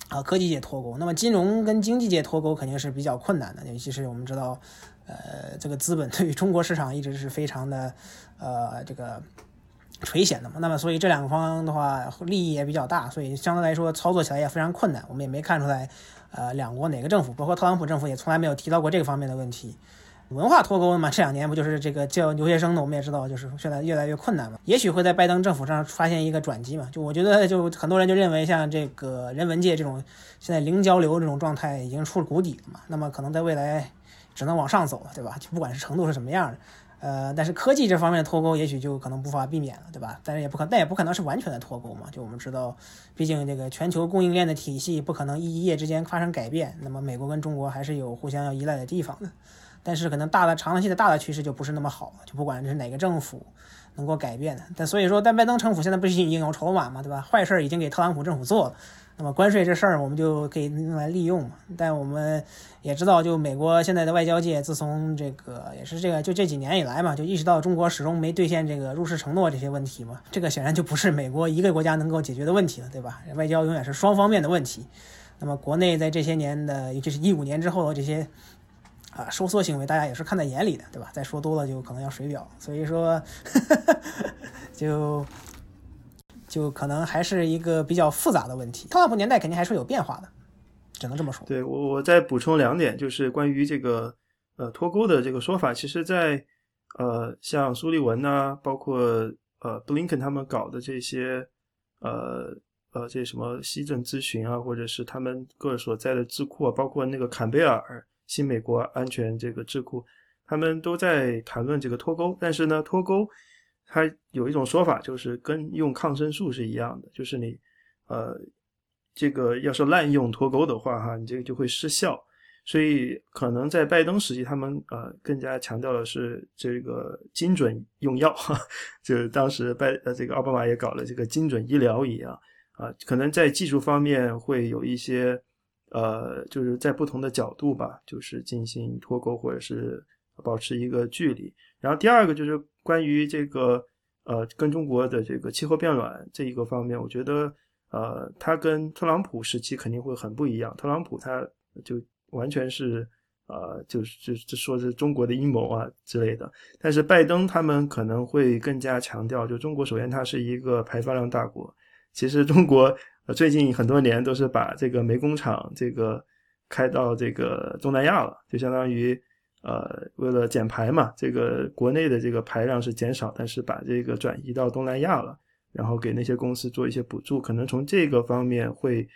啊，科技界脱钩。那么金融跟经济界脱钩肯定是比较困难的，尤其是我们知道，呃，这个资本对于中国市场一直是非常的，呃，这个垂涎的嘛。那么所以这两个方的话，利益也比较大，所以相对来说操作起来也非常困难。我们也没看出来，呃，两国哪个政府，包括特朗普政府也从来没有提到过这个方面的问题。文化脱钩嘛，这两年不就是这个教留学生呢？我们也知道，就是现在越来越困难嘛。也许会在拜登政府上发现一个转机嘛。就我觉得，就很多人就认为，像这个人文界这种现在零交流这种状态已经出了谷底了嘛。那么可能在未来只能往上走了，对吧？就不管是程度是什么样的，呃，但是科技这方面的脱钩也许就可能无法避免了，对吧？但是也不可，但也不可能是完全的脱钩嘛。就我们知道，毕竟这个全球供应链的体系不可能一夜之间发生改变。那么美国跟中国还是有互相要依赖的地方的。但是可能大的长期的大的趋势就不是那么好了，就不管这是哪个政府能够改变的。但所以说，但拜登政府现在不是已经有筹码嘛，对吧？坏事儿已经给特朗普政府做了，那么关税这事儿我们就可以用来利用嘛。但我们也知道，就美国现在的外交界，自从这个也是这个就这几年以来嘛，就意识到中国始终没兑现这个入世承诺这些问题嘛，这个显然就不是美国一个国家能够解决的问题了，对吧？外交永远是双方面的问题。那么国内在这些年的，尤其是一五年之后的这些。啊，收缩行为大家也是看在眼里的，对吧？再说多了就可能要水表，所以说，就就可能还是一个比较复杂的问题。特朗普年代肯定还是有变化的，只能这么说。对我，我再补充两点，就是关于这个呃脱钩的这个说法，其实，在呃像苏利文呐，包括呃布林肯他们搞的这些呃呃这什么西政咨询啊，或者是他们各所在的智库啊，包括那个坎贝尔。新美国安全这个智库，他们都在谈论这个脱钩，但是呢，脱钩它有一种说法，就是跟用抗生素是一样的，就是你呃这个要是滥用脱钩的话，哈，你这个就会失效。所以可能在拜登时期，他们呃更加强调的是这个精准用药，哈 就是当时拜呃这个奥巴马也搞了这个精准医疗一样啊，可能在技术方面会有一些。呃，就是在不同的角度吧，就是进行脱钩或者是保持一个距离。然后第二个就是关于这个呃跟中国的这个气候变暖这一个方面，我觉得呃他跟特朗普时期肯定会很不一样。特朗普他就完全是呃就是就就说是中国的阴谋啊之类的。但是拜登他们可能会更加强调，就中国首先它是一个排放量大国，其实中国。最近很多年都是把这个煤工厂这个开到这个东南亚了，就相当于呃为了减排嘛，这个国内的这个排量是减少，但是把这个转移到东南亚了，然后给那些公司做一些补助，可能从这个方面会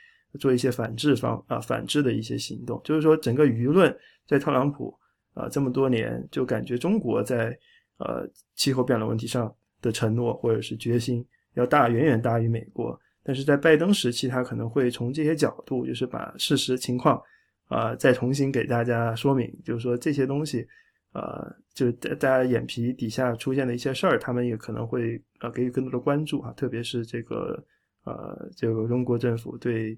做一些反制方啊反制的一些行动，就是说整个舆论在特朗普啊这么多年就感觉中国在呃气候变暖问题上的承诺或者是决心要大远远大于美国。但是在拜登时期，他可能会从这些角度，就是把事实情况，啊，再重新给大家说明，就是说这些东西，呃，就是大家眼皮底下出现的一些事儿，他们也可能会呃给予更多的关注啊，特别是这个呃，这个中国政府对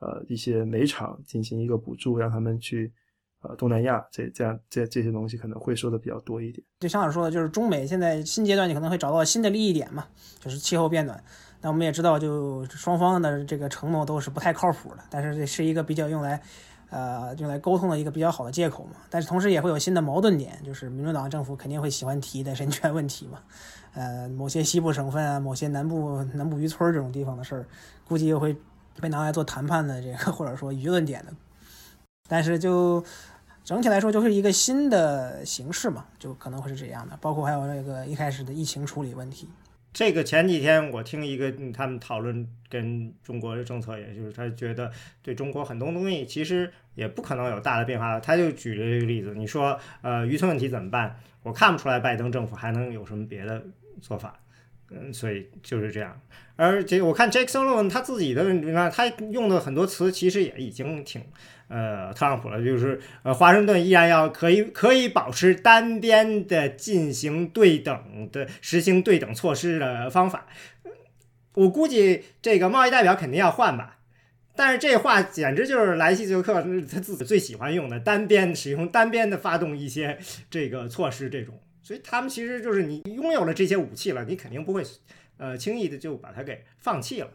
呃一些煤厂进行一个补助，让他们去呃东南亚这这样这这些东西可能会说的比较多一点。就像我说的，就是中美现在新阶段，你可能会找到新的利益点嘛，就是气候变暖。那我们也知道，就双方的这个承诺都是不太靠谱的，但是这是一个比较用来，呃，用来沟通的一个比较好的借口嘛。但是同时也会有新的矛盾点，就是民主党政府肯定会喜欢提的人权问题嘛。呃，某些西部省份啊，某些南部南部渔村这种地方的事儿，估计又会被拿来做谈判的这个 或者说舆论点的。但是就整体来说，就是一个新的形式嘛，就可能会是这样的。包括还有那个一开始的疫情处理问题。这个前几天我听一个他们讨论跟中国的政策，也就是他觉得对中国很多东西其实也不可能有大的变化。他就举了一个例子，你说呃渔村问题怎么办？我看不出来拜登政府还能有什么别的做法。嗯，所以就是这样。而且我看 Jake Sullivan 他自己的，你看他用的很多词其实也已经挺。呃，特朗普了，就是呃，华盛顿依然要可以可以保持单边的进行对等的实行对等措施的方法。我估计这个贸易代表肯定要换吧，但是这话简直就是莱西泽克他自己最喜欢用的单边使用单边的发动一些这个措施这种，所以他们其实就是你拥有了这些武器了，你肯定不会呃轻易的就把它给放弃了。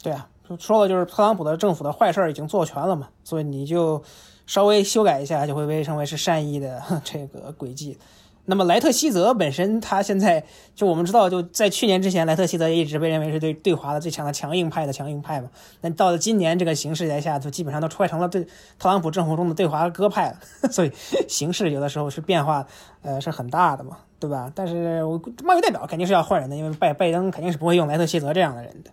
对啊。说的就是特朗普的政府的坏事儿已经做全了嘛，所以你就稍微修改一下，就会被称为是善意的这个轨迹。那么莱特希泽本身，他现在就我们知道，就在去年之前，莱特希泽一直被认为是对对华的最强的强硬派的强硬派嘛。那到了今年这个形势来下，就基本上都踹成了对特朗普政府中的对华鸽派了。所以形势有的时候是变化，呃，是很大的嘛，对吧？但是我贸易代表肯定是要换人的，因为拜拜登肯定是不会用莱特希泽这样的人的。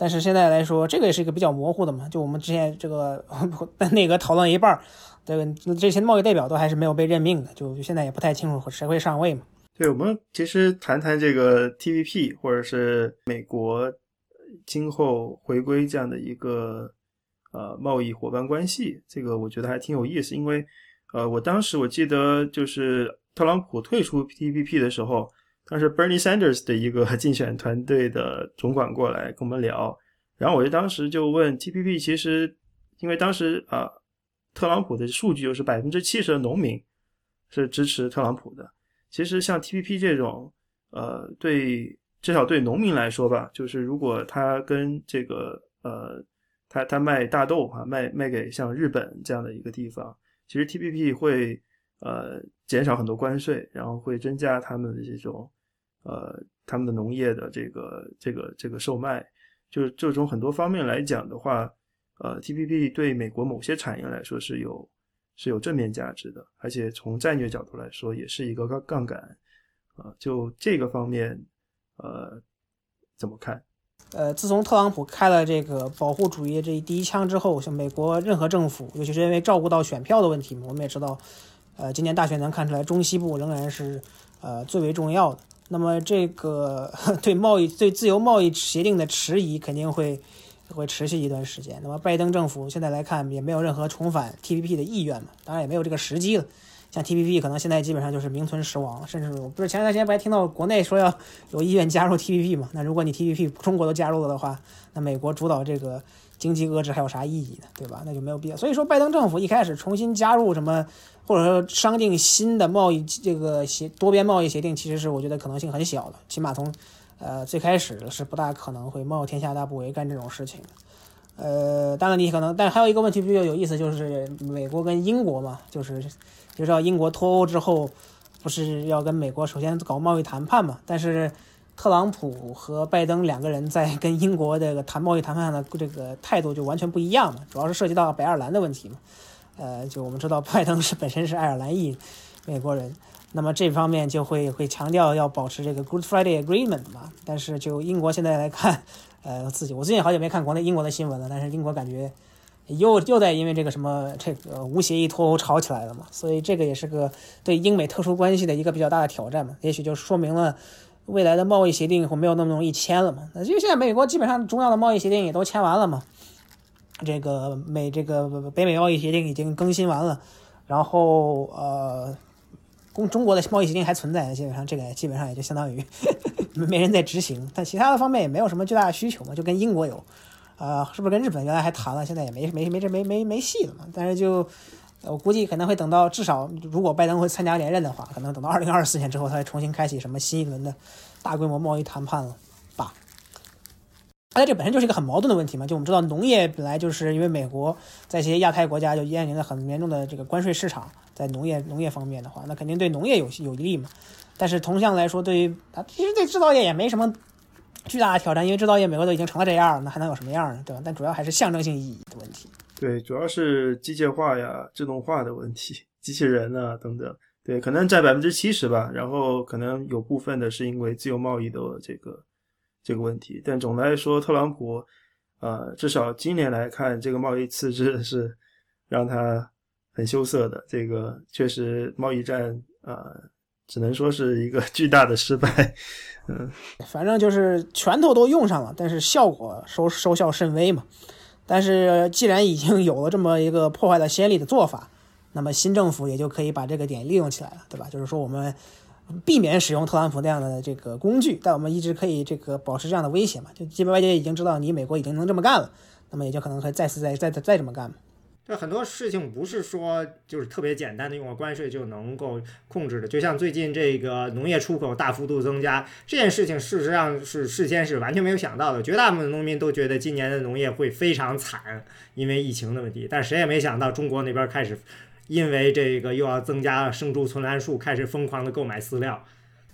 但是现在来说，这个也是一个比较模糊的嘛。就我们之前这个 内阁讨论一半，这个这些贸易代表都还是没有被任命的，就就现在也不太清楚谁会上位嘛。对，我们其实谈谈这个 TPP 或者是美国今后回归这样的一个呃贸易伙伴关系，这个我觉得还挺有意思。因为呃，我当时我记得就是特朗普退出 TPP 的时候。当时 Bernie Sanders 的一个 竞选团队的总管过来跟我们聊，然后我就当时就问 TPP，其实因为当时啊，特朗普的数据就是百分之七十的农民是支持特朗普的。其实像 TPP 这种，呃，对至少对农民来说吧，就是如果他跟这个呃，他他卖大豆啊，卖卖给像日本这样的一个地方，其实 TPP 会呃减少很多关税，然后会增加他们的这种。呃，他们的农业的这个这个这个售卖，就是这种很多方面来讲的话，呃，TPP 对美国某些产业来说是有是有正面价值的，而且从战略角度来说也是一个杠杠杆，啊，就这个方面，呃，怎么看？呃，自从特朗普开了这个保护主义这第一枪之后，像美国任何政府，尤其是因为照顾到选票的问题嘛，我们也知道，呃，今年大选能看出来，中西部仍然是呃最为重要的。那么这个 对贸易、对自由贸易协定的迟疑肯定会会持续一段时间。那么拜登政府现在来看也没有任何重返 TPP 的意愿嘛，当然也没有这个时机了。像 TPP 可能现在基本上就是名存实亡，甚至不是前段时间不还听到国内说要有意愿加入 TPP 嘛？那如果你 TPP 中国都加入了的话，那美国主导这个经济遏制还有啥意义呢？对吧？那就没有必要。所以说拜登政府一开始重新加入什么？或者说商定新的贸易这个协多边贸易协定，其实是我觉得可能性很小的，起码从呃最开始是不大可能会贸天下大不为干这种事情。呃，当然你可能，但还有一个问题比较有意思，就是美国跟英国嘛，就是就知道英国脱欧之后不是要跟美国首先搞贸易谈判嘛，但是特朗普和拜登两个人在跟英国这个谈贸易谈判的这个态度就完全不一样嘛，主要是涉及到北爱尔兰的问题嘛。呃，就我们知道，拜登是本身是爱尔兰裔美国人，那么这方面就会会强调要保持这个 Good Friday Agreement 嘛。但是就英国现在来看，呃，自己我最近好久没看国内英国的新闻了，但是英国感觉又又在因为这个什么这个无协议脱欧吵起来了嘛。所以这个也是个对英美特殊关系的一个比较大的挑战嘛。也许就说明了未来的贸易协定会没有那么容易签了嘛。那因为现在美国基本上重要的贸易协定也都签完了嘛。这个美这个北美贸易协定已经更新完了，然后呃，中中国的贸易协定还存在，基本上这个基本上也就相当于 没人在执行，但其他的方面也没有什么巨大的需求嘛，就跟英国有，啊，是不是跟日本原来还谈了，现在也没没没这没没没戏了嘛？但是就我估计可能会等到至少如果拜登会参加连任的话，可能等到二零二四年之后，他再重新开启什么新一轮的大规模贸易谈判了吧。而且这本身就是一个很矛盾的问题嘛。就我们知道，农业本来就是因为美国在一些亚太国家就面临着很严重的这个关税市场，在农业农业方面的话，那肯定对农业有有利嘛。但是同向来说，对于啊，其实对制造业也没什么巨大的挑战，因为制造业美国都已经成了这样了，那还能有什么样呢？对吧？但主要还是象征性意义的问题。对，主要是机械化呀、自动化的问题，机器人啊等等。对，可能占百分之七十吧，然后可能有部分的是因为自由贸易的这个这个问题，但总的来说，特朗普，呃，至少今年来看，这个贸易赤字是让他很羞涩的。这个确实贸易战啊，只能说是一个 巨大的失败。嗯，反正就是拳头都用上了，但是效果收收效甚微嘛。但是既然已经有了这么一个破坏了先例的做法。那么新政府也就可以把这个点利用起来了，对吧？就是说我们避免使用特朗普那样的这个工具，但我们一直可以这个保持这样的威胁嘛？就基本外界已经知道你美国已经能这么干了，那么也就可能会再次再再再再这么干嘛。这很多事情不是说就是特别简单的用了关税就能够控制的，就像最近这个农业出口大幅度增加这件事情，事实上是事先是完全没有想到的。绝大部分农民都觉得今年的农业会非常惨，因为疫情的问题，但谁也没想到中国那边开始。因为这个又要增加生猪存栏数，开始疯狂的购买饲料。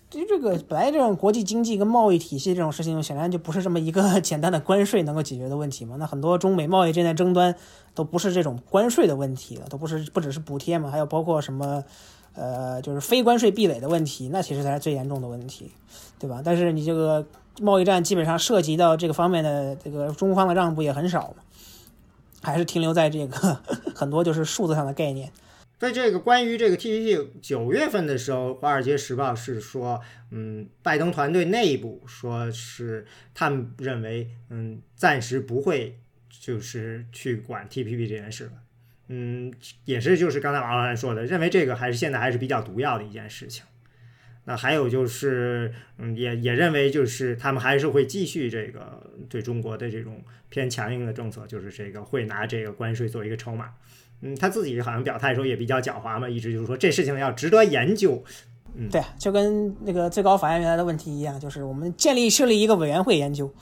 对于这个本来这种国际经济跟贸易体系这种事情，显然就不是这么一个 简单的关税能够解决的问题嘛。那很多中美贸易正在争端都不是这种关税的问题了，都不是不只是补贴嘛，还有包括什么呃，就是非关税壁垒的问题，那其实才是最严重的问题，对吧？但是你这个贸易战基本上涉及到这个方面的这个中方的让步也很少嘛，还是停留在这个 很多就是数字上的概念。在这个关于这个 TPP 九月份的时候，《华尔街时报》是说，嗯，拜登团队内部说是他们认为，嗯，暂时不会就是去管 TPP 这件事了，嗯，也是就是刚才王老师说的，认为这个还是现在还是比较毒药的一件事情。那还有就是，嗯，也也认为就是他们还是会继续这个对中国的这种偏强硬的政策，就是这个会拿这个关税做一个筹码。嗯，他自己好像表态的时候也比较狡猾嘛，一直就是说这事情要值得研究。嗯，对，就跟那个最高法院原来的问题一样，就是我们建立设立一个委员会研究。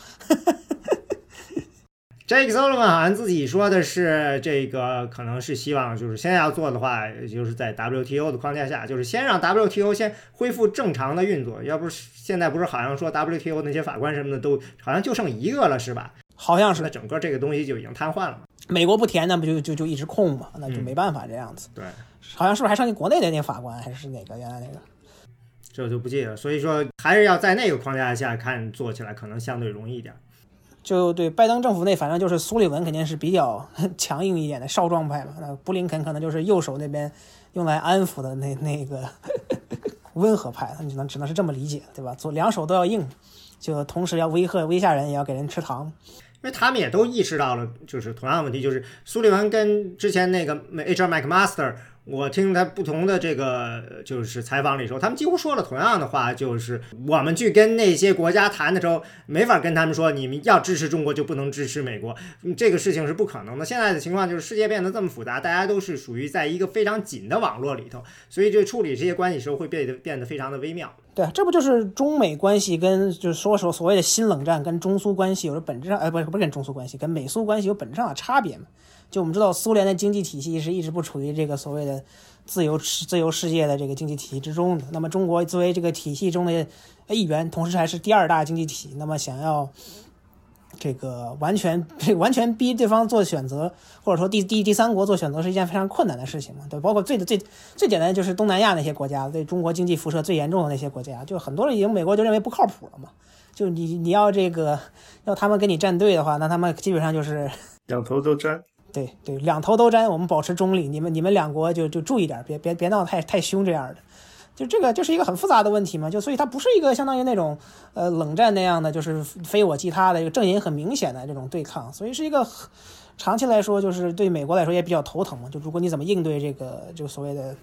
Jake Sullivan 好像自己说的是，这个可能是希望就是现在要做的话，就是在 WTO 的框架下，就是先让 WTO 先恢复正常的运作。要不是现在不是好像说 WTO 那些法官什么的都好像就剩一个了，是吧？好像是，那整个这个东西就已经瘫痪了。美国不填，那不就就就一直空嘛？那就没办法这样子。对，好像是不是还剩下国内的那法官，还是哪个原来那个？这我就不记得。所以说，还是要在那个框架下看做起来可能相对容易一点。就对拜登政府内，反正就是苏利文肯定是比较强硬一点的少壮派嘛。那布林肯可能就是右手那边用来安抚的那 那个 温和派，你只能只能是这么理解，对吧？做两手都要硬，就同时要威吓威吓人，也要给人吃糖。因为他们也都意识到了，就是同样的问题，就是苏利文跟之前那个 H.R. McMaster。我听他不同的这个就是采访里说，他们几乎说了同样的话，就是我们去跟那些国家谈的时候，没法跟他们说你们要支持中国就不能支持美国，这个事情是不可能的。现在的情况就是世界变得这么复杂，大家都是属于在一个非常紧的网络里头，所以这处理这些关系时候会变得变得非常的微妙。对，这不就是中美关系跟就是说说所谓的新冷战跟中苏关系有着本质上，呃，不是不是跟中苏关系跟美苏关系有本质上的差别吗？就我们知道，苏联的经济体系是一直不处于这个所谓的自由自由世界的这个经济体系之中的。那么，中国作为这个体系中的一员，同时还是第二大经济体，那么想要这个完全 完全逼对方做选择，或者说第第第三国做选择，是一件非常困难的事情嘛？对，包括最最最简单就是东南亚那些国家，对中国经济辐射最严重的那些国家，就很多人已经美国就认为不靠谱了嘛。就你你要这个要他们跟你站队的话，那他们基本上就是两头都沾。对对，两头都沾，我们保持中立。你们你们两国就就注意点，别别别闹太太凶这样的。就这个就是一个很复杂的问题嘛，就所以它不是一个相当于那种呃冷战那样的，就是非我即他的一个阵营很明显的这种对抗。所以是一个长期来说，就是对美国来说也比较头疼嘛。就如果你怎么应对这个就所谓的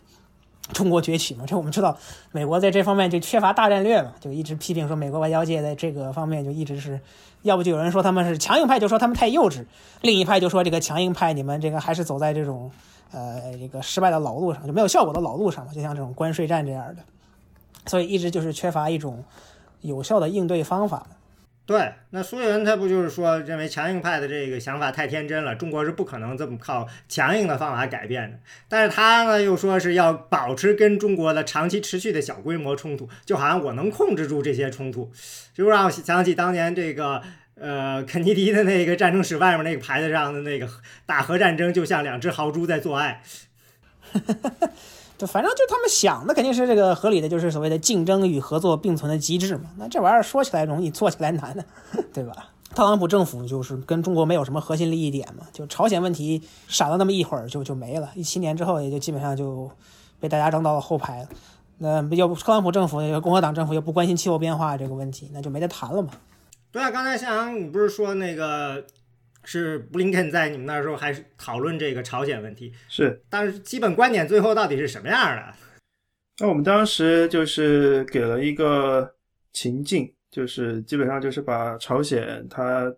中国崛起嘛，就我们知道美国在这方面就缺乏大战略嘛，就一直批评说美国外交界在这个方面就一直是。要不就有人说他们是强硬派，就说他们太幼稚；另一派就说这个强硬派，你们这个还是走在这种呃这个失败的老路上，就没有效果的老路上嘛，就像这种关税战这样的。所以一直就是缺乏一种有效的应对方法。对，那苏联他不就是说认为强硬派的这个想法太天真了，中国是不可能这么靠强硬的方法改变的。但是他呢又说是要保持跟中国的长期持续的小规模冲突，就好像我能控制住这些冲突，就让我想起当年这个呃肯尼迪的那个战争史外面那个牌子上的那个大核战争就像两只豪猪在做爱。就反正就他们想的肯定是这个合理的，就是所谓的竞争与合作并存的机制嘛。那这玩意儿说起来容易，做起来难的，对吧？特朗普政府就是跟中国没有什么核心利益点嘛，就朝鲜问题闪了那么一会儿就就没了，一七年之后也就基本上就被大家扔到了后排了。那要不特朗普政府、共和党政府又不关心气候变化这个问题，那就没得谈了嘛。对啊，刚才向阳你不是说那个？是布林肯在你们那时候还是讨论这个朝鲜问题？是，但是基本观点最后到底是什么样的？那我们当时就是给了一个情境，就是基本上就是把朝鲜它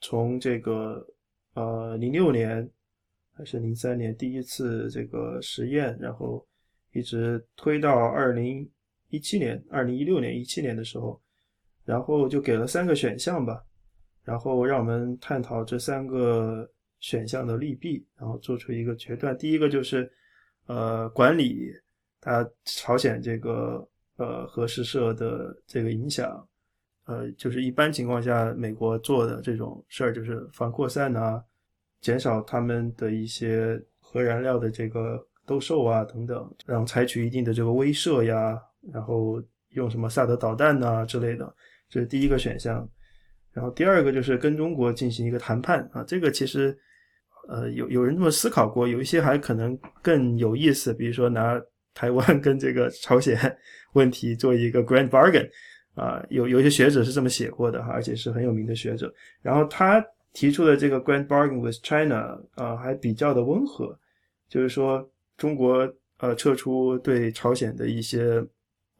从这个呃零六年还是零三年第一次这个实验，然后一直推到二零一七年、二零一六年、一七年的时候，然后就给了三个选项吧。然后让我们探讨这三个选项的利弊，然后做出一个决断。第一个就是，呃，管理它朝鲜这个呃核试射的这个影响，呃，就是一般情况下美国做的这种事儿，就是防扩散啊，减少他们的一些核燃料的这个兜售啊等等，然后采取一定的这个威慑呀，然后用什么萨德导弹呐之类的，这是第一个选项。然后第二个就是跟中国进行一个谈判啊，这个其实，呃，有有人这么思考过，有一些还可能更有意思，比如说拿台湾 跟这个朝鲜 问题做一个 grand bargain，啊，有有一些学者是这么写过的哈，而且是很有名的学者。然后他提出的这个 grand bargain with China 啊，还比较的温和，就是说中国呃撤出对朝鲜的一些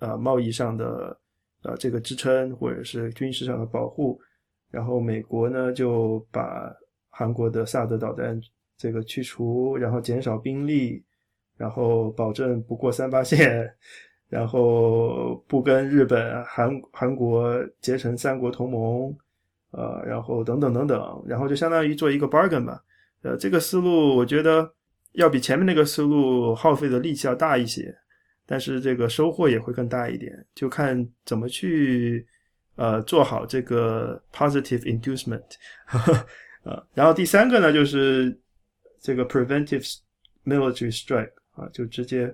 呃贸易上的呃这个支撑或者是军事上的保护。然后美国呢就把韩国的萨德导弹这个去除，然后减少兵力，然后保证不过三八线，然后不跟日本、韩韩国结成三国同盟，呃，然后等等等等，然后就相当于做一个 bargain 吧。呃，这个思路我觉得要比前面那个思路耗费的力气要大一些，但是这个收获也会更大一点，就看怎么去。呃，做好这个 positive inducement，呃，然后第三个呢，就是这个 preventive military strike 啊，就直接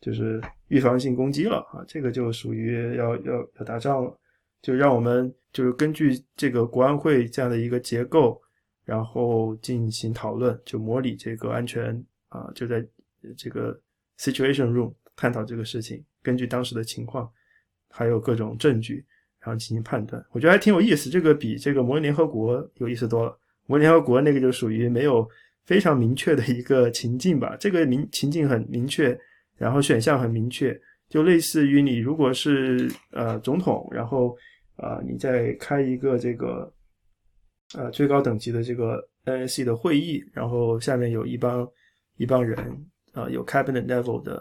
就是预防性攻击了啊，这个就属于要要要打仗了，就让我们就是根据这个国安会这样的一个结构，然后进行讨论，就模拟这个安全啊，就在这个 situation room 探讨这个事情，根据当时的情况，还有各种证据。然后进行判断，我觉得还挺有意思。这个比这个模拟联合国有意思多了。模拟联合国那个就属于没有非常明确的一个情境吧，这个明情境很明确，然后选项很明确，就类似于你如果是呃总统，然后啊你在开一个这个呃最高等级的这个 NSC 的会议，然后下面有一帮一帮人啊，有 cabinet level 的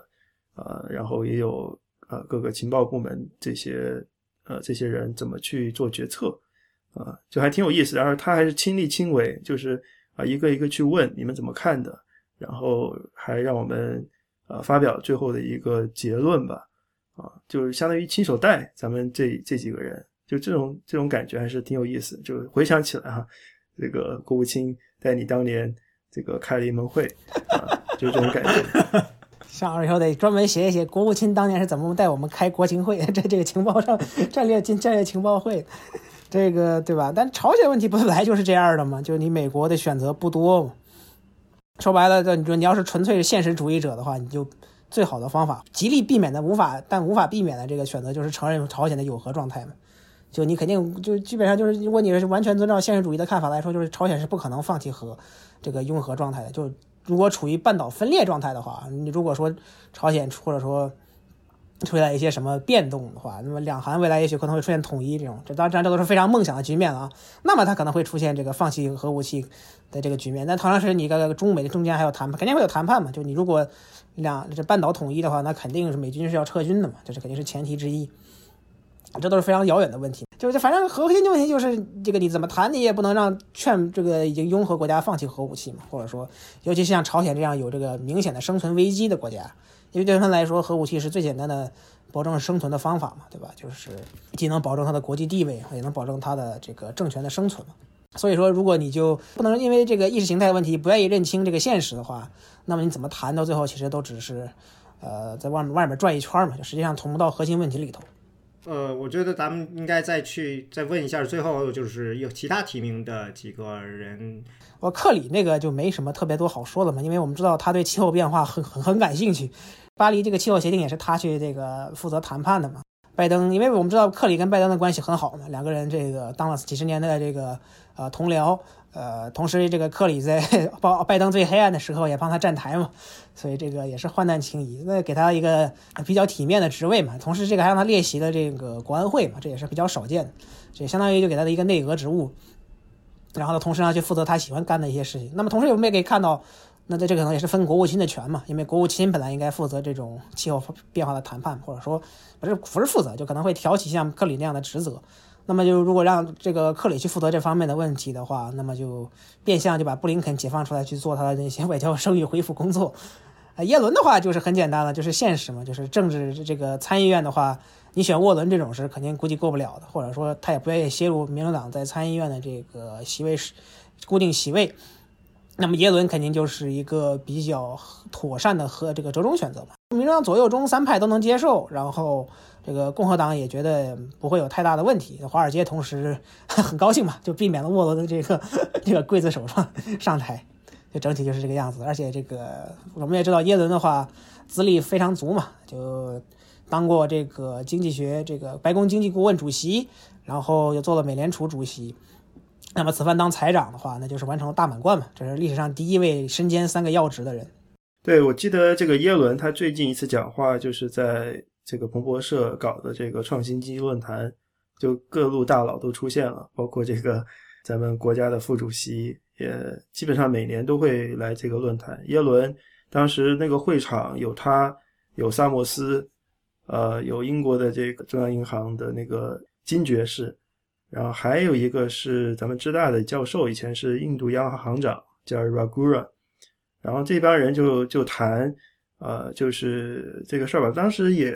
啊，然后也有啊各个情报部门这些。呃，这些人怎么去做决策啊？就还挺有意思。然后他还是亲力亲为，就是啊，一个一个去问你们怎么看的，然后还让我们呃发表最后的一个结论吧。啊，就是相当于亲手带咱们这这几个人，就这种这种感觉还是挺有意思。就回想起来哈，这个国务卿带你当年这个开了一门会啊，就这种感觉。上了以后得专门写一写国务卿当年是怎么带我们开国情会，这这个情报上 战略进战略情报会，这个对吧？但朝鲜问题本来就是这样的嘛，就你美国的选择不多嘛。说白了，你说你要是纯粹是现实主义者的话，你就最好的方法，极力避免的无法但无法避免的这个选择就是承认朝鲜的有核状态嘛。就你肯定就基本上就是，如果你是完全遵照现实主义的看法来说，就是朝鲜是不可能放弃核这个拥核状态的，就。如果处于半岛分裂状态的话，你如果说朝鲜或者说出现一些什么变动的话，那么两韩未来也许可能会出现统一这种，这当然这都是非常梦想的局面了啊。那么它可能会出现这个放弃核武器的这个局面。但同样是你个中美中间还有谈判，肯定会有谈判嘛。就你如果两这半岛统一的话，那肯定是美军是要撤军的嘛，这是肯定是前提之一。这都是非常遥远的问题。就是反正核心的问题就是这个你怎么谈，你也不能让劝这个已经拥核国家放弃核武器嘛，或者说，尤其是像朝鲜这样有这个明显的生存危机的国家，因为对他们来说，核武器是最简单的保证生存的方法嘛，对吧？就是既能保证它的国际地位，也能保证它的这个政权的生存嘛。所以说，如果你就不能因为这个意识形态问题不愿意认清这个现实的话，那么你怎么谈到最后，其实都只是，呃，在外面外面转一圈嘛，就实际上捅不到核心问题里头。呃，我觉得咱们应该再去再问一下，最后就是有其他提名的几个人。我克里那个就没什么特别多好说的嘛，因为我们知道他对气候变化很很很感兴趣，巴黎这个气候协定也是他去这个负责谈判的嘛。拜登，因为我们知道克里跟拜登的关系很好嘛，两个人这个当了几十年的这个呃同僚，呃，同时这个克里在 拜拜登最黑暗的时候也帮他站台嘛，所以这个也是患难情谊，那给他一个比较体面的职位嘛，同时这个还让他列席了这个国安会嘛，这也是比较少见的，这相当于就给他的一个内阁职务，然后呢，同时呢去负责他喜欢干的一些事情。那么同时我们也可以看到。那在这可能也是分国务卿的权嘛，因为国务卿本来应该负责这种气候变化的谈判，或者说不是不是负责，就可能会挑起像克里那样的职责。那么就如果让这个克里去负责这方面的问题的话，那么就变相就把布林肯解放出来去做他的那些外交声誉恢复工作。啊，耶伦的话就是很简单了，就是现实嘛，就是政治这个参议院的话，你选沃伦这种是肯定估计过不了的，或者说他也不愿意泄露民主党在参议院的这个席位是固定席位。那么耶伦肯定就是一个比较妥善的和这个折中选择嘛，民主党左右中三派都能接受，然后这个共和党也觉得不会有太大的问题。华尔街同时 很高兴嘛，就避免了沃伦的这个 这个刽子手上上台，就整体就是这个样子。而且这个我们也知道耶伦的话资历非常足嘛，就当过这个经济学这个白宫经济顾问主席，然后又做了美联储主席。那么此番当财长的话，那就是完成了大满贯嘛，这是历史上第一位身兼三个要职的人。对，我记得这个耶伦他最近一次讲话就是在这个彭博社搞的这个创新经济论坛，就各路大佬都出现了，包括这个咱们国家的副主席，也基本上每年都会来这个论坛。耶伦当时那个会场有他，有萨默斯，呃，有英国的这个中央银行的那个金爵士。然后还有一个是咱们浙大的教授，以前是印度央行行长，叫 Ragura。然后这帮人就就谈，呃，就是这个事儿吧。当时也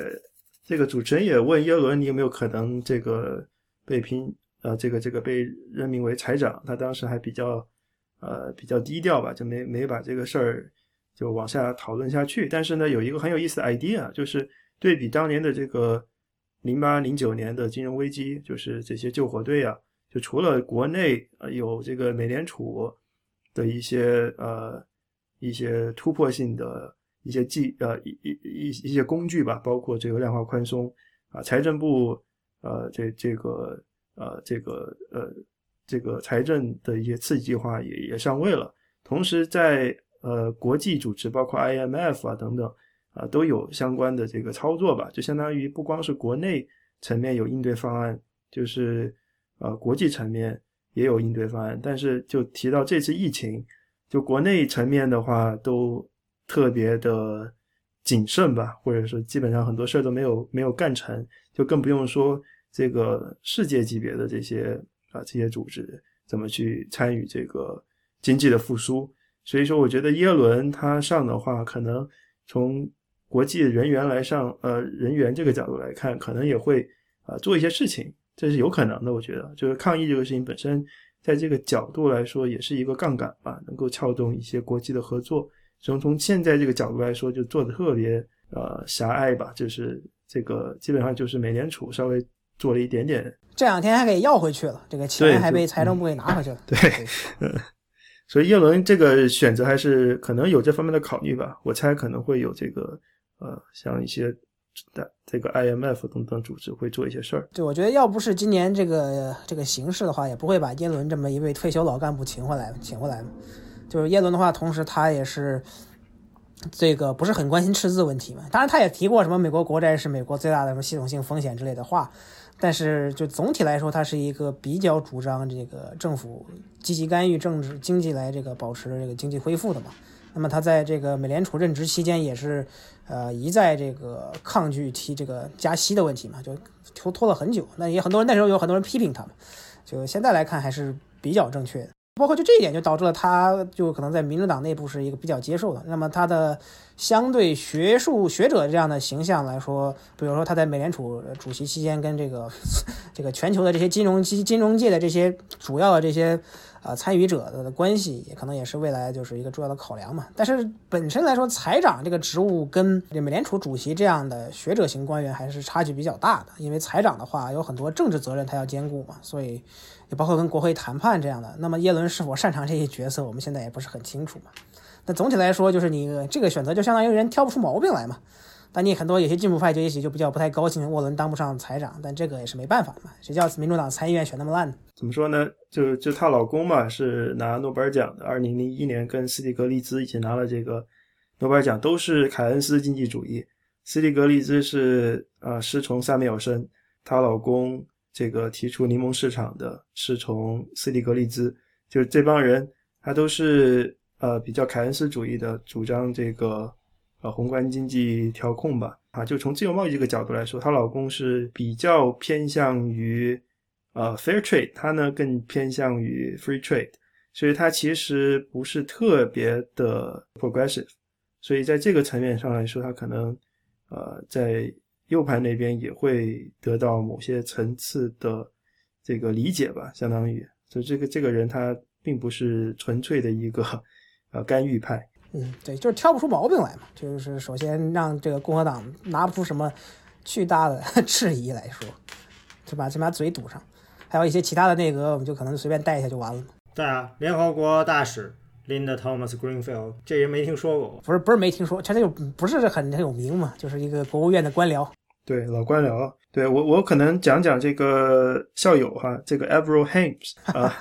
这个主持人也问耶伦，你有没有可能这个被评，呃，这个这个被任命为财长？他当时还比较，呃，比较低调吧，就没没把这个事儿就往下讨论下去。但是呢，有一个很有意思的 idea，就是对比当年的这个。零八零九年的金融危机，就是这些救火队啊，就除了国内呃有这个美联储的一些呃一些突破性的一些技呃一一一一些工具吧，包括这个量化宽松啊，财政部呃这这个呃这个呃这个财政的一些刺激计划也也上位了，同时在呃国际组织，包括 IMF 啊等等。啊，都有相关的这个操作吧，就相当于不光是国内层面有应对方案，就是呃国际层面也有应对方案。但是就提到这次疫情，就国内层面的话都特别的谨慎吧，或者说基本上很多事儿都没有没有干成，就更不用说这个世界级别的这些啊这些组织怎么去参与这个经济的复苏。所以说，我觉得耶伦他上的话，可能从国际人员来上，呃，人员这个角度来看，可能也会啊做一些事情，这是有可能的。我觉得，就是抗疫这个事情本身，在这个角度来说，也是一个杠杆吧，能够撬动一些国际的合作。从从现在这个角度来说，就做的特别呃狭隘吧，就是这个基本上就是美联储稍微做了一点点，这两天还给要回去了，这个钱还被财政部给拿回去了。对，嗯，所以耶伦这个选择还是可能有这方面的考虑吧，我猜可能会有这个。呃，像一些的这个 IMF 等等组织会做一些事儿。对，我觉得要不是今年这个这个形势的话，也不会把耶伦这么一位退休老干部请回来，请回来就是耶伦的话，同时他也是这个不是很关心赤字问题嘛。当然，他也提过什么美国国债是美国最大的什么系统性风险之类的话。但是就总体来说，他是一个比较主张这个政府积极干预政治经济来这个保持这个经济恢复的嘛。那么他在这个美联储任职期间也是，呃，一再这个抗拒提这个加息的问题嘛，就拖拖了很久。那也很多人那时候有很多人批评他们，就现在来看还是比较正确的。包括就这一点，就导致了他就可能在民主党内部是一个比较接受的。那么他的相对学术学者这样的形象来说，比如说他在美联储主席期间跟这个 这个全球的这些金融金金融界的这些主要的这些啊参与者的关系，也可能也是未来就是一个重要的考量嘛。但是本身来说，财长这个职务跟美联储主席这样的学者型官员还是差距比较大的，因为财长的话有很多政治责任他要兼顾嘛，所以。也包括跟国会谈判这样的，那么耶伦是否擅长这些角色，我们现在也不是很清楚嘛。那总体来说，就是你这个选择就相当于人挑不出毛病来嘛。但你很多有些进步派就也许就比较不太高兴，沃伦当不上财长，但这个也是没办法嘛。谁叫民主党参议院选那么烂呢？怎么说呢？就就她老公嘛，是拿诺贝尔奖的，二零零一年跟斯蒂格利兹一起拿了这个诺贝尔奖，都是凯恩斯经济主义。斯蒂格利兹是呃师从萨缪尔森，她老公。这个提出柠檬市场的是从斯蒂格利兹，就是这帮人，他都是呃比较凯恩斯主义的，主张这个呃宏观经济调控吧。啊，就从自由贸易这个角度来说，她老公是比较偏向于呃 fair trade，他呢更偏向于 free trade，所以他其实不是特别的 progressive，所以在这个层面上来说，他可能呃在。右派那边也会得到某些层次的这个理解吧，相当于，就这个这个人他并不是纯粹的一个 呃干预派，嗯，对，就是挑不出毛病来嘛，就是首先让这个共和党拿不出什么巨大的 质疑来说，就把先把嘴堵上，还有一些其他的内阁，我们就可能随便带一下就完了。对啊，联合国大使 Linda Thomas Greenfield，这人没听说过，不是不是没听说，他就不是很很有名嘛，就是一个国务院的官僚。对老官僚，对我我可能讲讲这个校友哈，这个 Avril Hames 啊，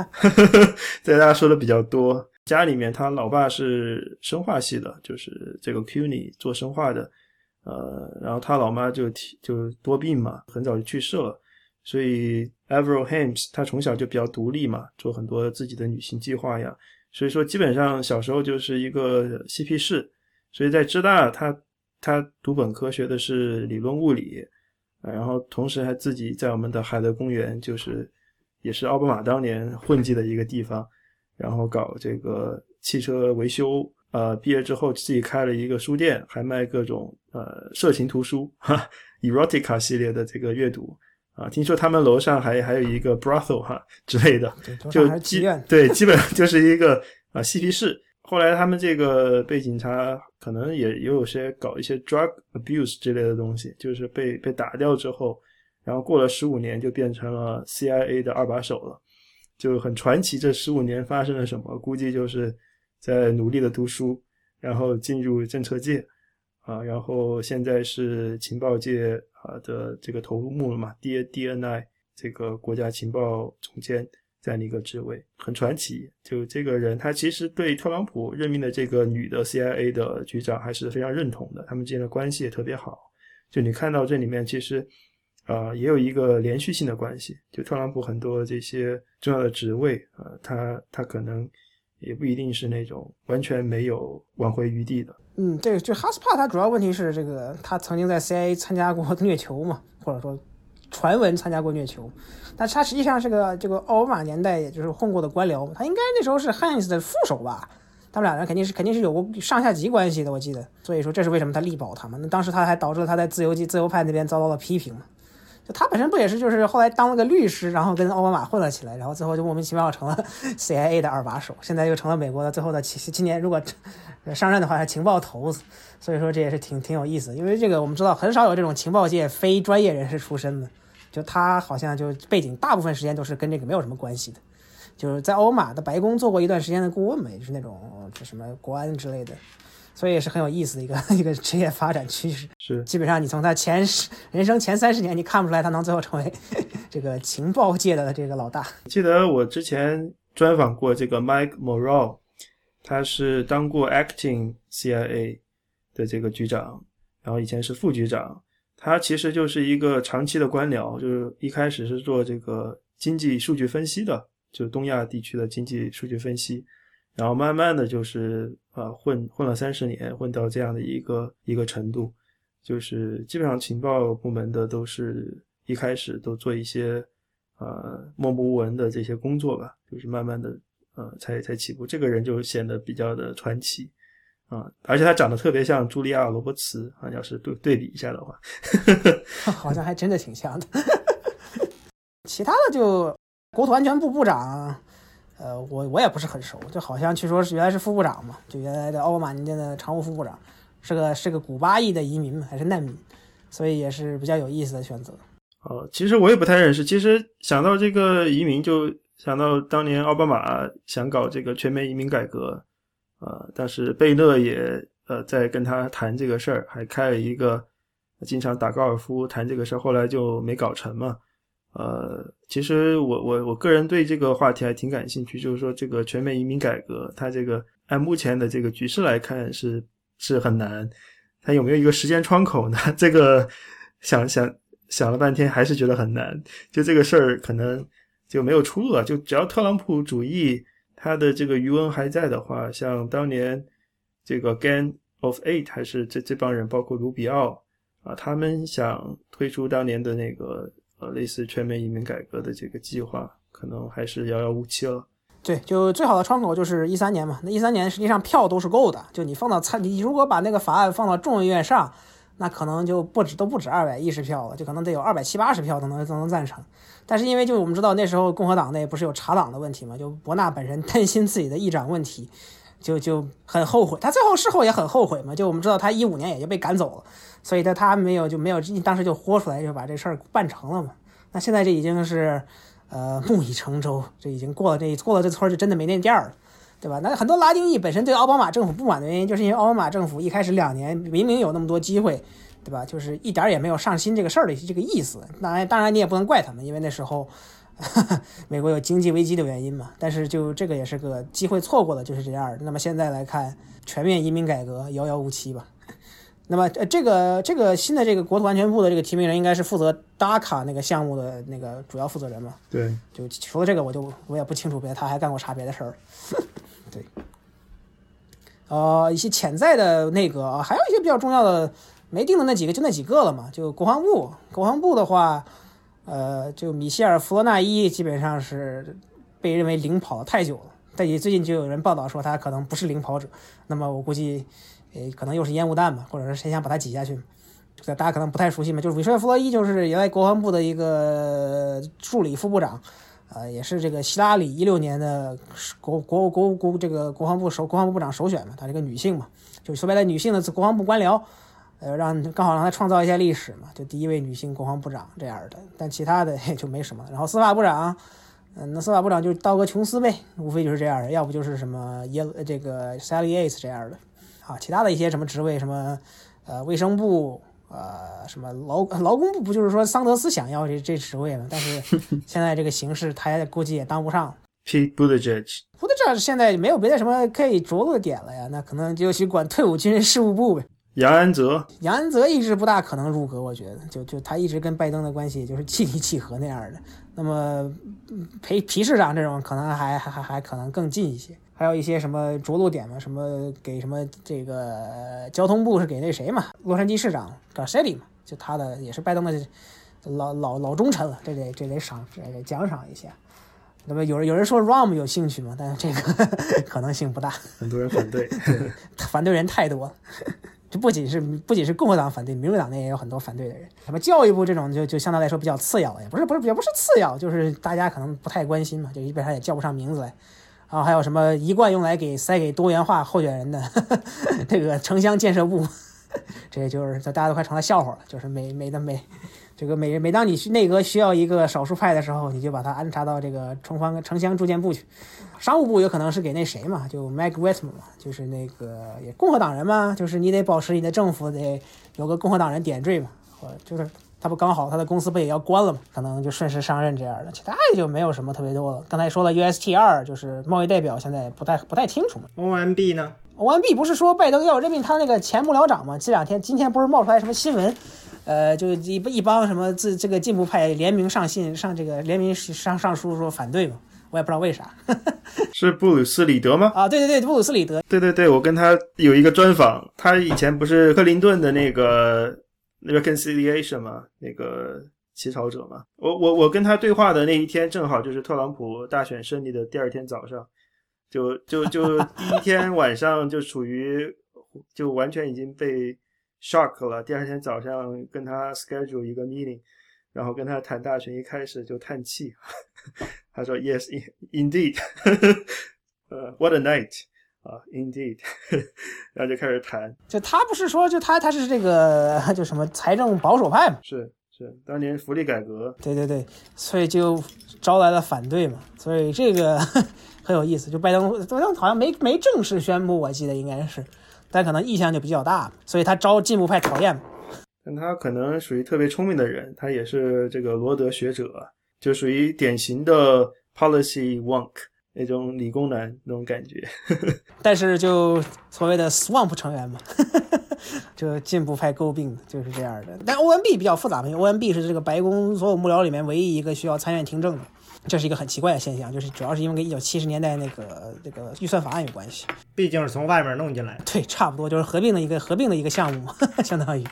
在大家说的比较多。家里面他老爸是生化系的，就是这个 CUNY 做生化的，呃，然后他老妈就就多病嘛，很早就去世了，所以 Avril Hames 他从小就比较独立嘛，做很多自己的旅行计划呀，所以说基本上小时候就是一个嬉皮士，所以在浙大他。他读本科学的是理论物理，然后同时还自己在我们的海德公园，就是也是奥巴马当年混迹的一个地方，然后搞这个汽车维修。呃，毕业之后自己开了一个书店，还卖各种呃色情图书，哈，erotica 系列的这个阅读。啊，听说他们楼上还还有一个 brothel 哈之类的，就基对基本就是一个啊嬉皮士。后来他们这个被警察可能也也有些搞一些 drug abuse 之类的东西，就是被被打掉之后，然后过了十五年就变成了 CIA 的二把手了，就很传奇。这十五年发生了什么？估计就是在努力的读书，然后进入政策界，啊，然后现在是情报界啊的这个头目了嘛，D DNI 这个国家情报总监。这样的一个职位很传奇，就这个人，他其实对特朗普任命的这个女的 CIA 的局长还是非常认同的，他们之间的关系也特别好。就你看到这里面，其实，呃，也有一个连续性的关系。就特朗普很多这些重要的职位，呃，他他可能也不一定是那种完全没有挽回余地的。嗯，对，就哈斯帕，他主要问题是这个，他曾经在 CIA 参加过虐囚嘛，或者说。传闻参加过虐囚，但他实际上是个这个奥巴马年代也就是混过的官僚，他应该那时候是汉斯的副手吧？他们两人肯定是肯定是有过上下级关系的，我记得。所以说这是为什么他力保他嘛？那当时他还导致他在自由基自由派那边遭到了批评嘛？就他本身不也是就是后来当了个律师，然后跟奥巴马混了起来，然后最后就莫名其妙成了 CIA 的二把手，现在又成了美国的最后的今今年如果上任的话，情报头子。所以说这也是挺挺有意思，因为这个我们知道很少有这种情报界非专业人士出身的。就他好像就背景大部分时间都是跟这个没有什么关系的，就是在奥巴马的白宫做过一段时间的顾问嘛，也就是那种就什么国安之类的，所以也是很有意思的一个 一个职业发展趋势。是，基本上你从他前十人生前三十年，你看不出来他能最后成为 这个情报界的这个老大。记得我之前专访过这个 Mike Morrell，他是当过 Acting CIA 的这个局长，然后以前是副局长。他其实就是一个长期的官僚，就是一开始是做这个经济数据分析的，就东亚地区的经济数据分析，然后慢慢的就是啊混混了三十年，混到这样的一个一个程度，就是基本上情报部门的都是一开始都做一些呃默默无闻的这些工作吧，就是慢慢的呃才才起步。这个人就显得比较的传奇啊，而且他长得特别像茱莉亚·罗伯茨啊，要是对对比一下的话，好像还真的挺像的。其他的就国土安全部部长，呃，我我也不是很熟，就好像据说是原来是副部长嘛，就原来的奥巴马年间的常务副部长，是个是个古巴裔的移民还是难民，所以也是比较有意思的选择。哦，其实我也不太认识。其实想到这个移民，就想到当年奥巴马想搞这个全面移民改革，呃，但是贝勒也呃在跟他谈这个事儿，还开了一个经常打高尔夫谈这个事儿，后来就没搞成嘛。呃，其实我我我个人对这个话题还挺感兴趣，就是说这个全面移民改革，它这个按目前的这个局势来看是是很难，它有没有一个时间窗口呢？这个想想想了半天，还是觉得很难。就这个事儿可能就没有出路了。就只要特朗普主义他的这个余温还在的话，像当年这个 g a n of Eight 还是这这帮人，包括卢比奥啊，他们想推出当年的那个。呃，类似全面移民改革的这个计划，可能还是遥遥无期了。对，就最好的窗口就是一三年嘛。那一三年实际上票都是够的，就你放到参，你如果把那个法案放到众议院上，那可能就不止都不止二百一十票了，就可能得有二百七八十票都能都能赞成。但是因为就我们知道那时候共和党内不是有查党的问题嘛，就伯纳本人担心自己的议长问题，就就很后悔。他最后事后也很后悔嘛，就我们知道他一五年也就被赶走了。所以他他没有就没有当时就豁出来就把这事儿办成了嘛。那现在这已经是，呃，木已成舟，这已经过了这过了这村就真的没那店儿了，对吧？那很多拉丁裔本身对奥巴马政府不满的原因，就是因为奥巴马政府一开始两年明明有那么多机会，对吧？就是一点也没有上心这个事儿的这个意思。当然，当然你也不能怪他们，因为那时候 美国有经济危机的原因嘛。但是就这个也是个机会错过了，就是这样。那么现在来看，全面移民改革遥遥无期吧。那么，呃，这个这个新的这个国土安全部的这个提名人，应该是负责达卡那个项目的那个主要负责人嘛？对，就除了这个，我就我也不清楚别的，他还干过啥别的事儿？对，呃，一些潜在的那个，还有一些比较重要的没定的那几个，就那几个了嘛。就国防部，国防部的话，呃，就米歇尔·弗罗纳伊基本上是被认为领跑的太久了，但也最近就有人报道说他可能不是领跑者。那么我估计。诶，可能又是烟雾弹吧，或者是谁想把它挤下去？这大家可能不太熟悉嘛，就是米歇尔·弗洛伊，就是原来国防部的一个助理副部长，呃，也是这个希拉里一六年的国国国国这个国防部首国防部长首选嘛，她这个女性嘛，就说白了女性的国防部官僚，呃，让刚好让她创造一下历史嘛，就第一位女性国防部长这样的，但其他的 也就没什么。然后司法部长，嗯，那司法部长就是道格·琼斯呗，无非就是这样的，要不就是什么耶这个 Sally Ace 这样的。啊，其他的一些什么职位，什么，呃，卫生部，呃，什么劳劳工部，不就是说桑德斯想要这这职位吗？但是 现在这个形势，他估计也当不上。Pete Buttigieg，Buttigieg 现在没有别的什么可以着落的点了呀，那可能就去管退伍军人事务部呗。杨安泽，杨安泽一直不大可能入阁，我觉得，就就他一直跟拜登的关系就是 气离契合那样的。那么裴皮市长这种可能还还还还可能更近一些。还有一些什么着陆点嘛？什么给什么这个交通部是给那谁嘛？洛杉矶市长 Garcetti 嘛？就他的也是拜登的老老老忠臣了，这得这得赏这得奖赏一下。那么有人有人说 Rom 有兴趣嘛？但是这个 可能性不大，很多人反对，反对人太多了。这不仅是不仅是共和党反对，民主党内也有很多反对的人。什么教育部这种就就相对来说比较次要，也不是不是也不是次要，就是大家可能不太关心嘛，就基本上也叫不上名字来。然后还有什么一贯用来给塞给多元化候选人的这个城乡建设部，这也就是大家都快成了笑话了。就是每每的每这个每每当你内阁需要一个少数派的时候，你就把它安插到这个城方城乡住建部去。商务部有可能是给那谁嘛，就 Mike Whitman 嘛，就是那个也共和党人嘛，就是你得保持你的政府得有个共和党人点缀嘛，或就是。他不刚好他的公司不也要关了吗？可能就顺势上任这样的，其他也就没有什么特别多了。刚才说了 USTR 就是贸易代表，现在不太不太清楚嘛。OMB 呢？OMB 不是说拜登要任命他那个前幕僚长吗？这两天今天不是冒出来什么新闻？呃，就一一帮什么自这个进步派联名上信上这个联名上上书说反对嘛。我也不知道为啥。是布鲁斯里德吗？啊，对对对，布鲁斯里德，对对对，我跟他有一个专访，他以前不是克林顿的那个 reconciliation 嘛，那个起草者嘛。我我我跟他对话的那一天，正好就是特朗普大选胜利的第二天早上，就就就第一天晚上就处于就完全已经被 shock 了。第二天早上跟他 schedule 一个 meeting，然后跟他谈大选，一开始就叹气，他说 Yes, indeed，呃，What a night。啊，Indeed，然后就开始谈，就他不是说，就他他是这个就什么财政保守派嘛，是是，当年福利改革，对对对，所以就招来了反对嘛，所以这个 很有意思。就拜登，拜登好像没没正式宣布，我记得应该是，但可能意向就比较大，所以他招进步派讨厌。但他可能属于特别聪明的人，他也是这个罗德学者，就属于典型的 policy wonk。那种理工男那种感觉，但是就所谓的 swamp 成员嘛，就进步派诟病就是这样的。但 OMB 比较复杂嘛，OMB 是这个白宫所有幕僚里面唯一一个需要参院听证的。这是一个很奇怪的现象，就是主要是因为跟一九七十年代那个这个预算法案有关系，毕竟是从外面弄进来。对，差不多就是合并的一个合并的一个项目，相当于。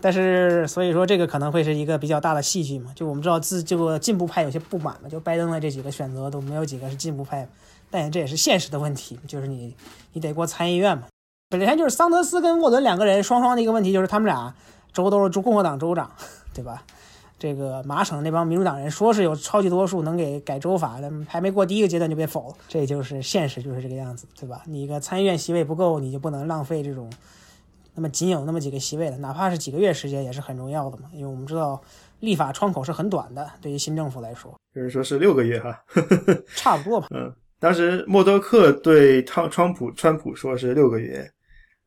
但是所以说这个可能会是一个比较大的戏剧嘛。就我们知道自这个进步派有些不满嘛，就拜登的这几个选择都没有几个是进步派，但这也是现实的问题，就是你你得过参议院嘛。本来就是桑德斯跟沃伦两个人双双的一个问题，就是他们俩州都是州共和党州长，对吧？这个麻省那帮民主党人说是有超级多数能给改州法，的还没过第一个阶段就被否了，这就是现实，就是这个样子，对吧？你一个参议院席位不够，你就不能浪费这种那么仅有那么几个席位了，哪怕是几个月时间也是很重要的嘛。因为我们知道立法窗口是很短的，对于新政府来说，有人说是六个月哈，差不多吧。嗯，当时默多克对川川普川普说是六个月，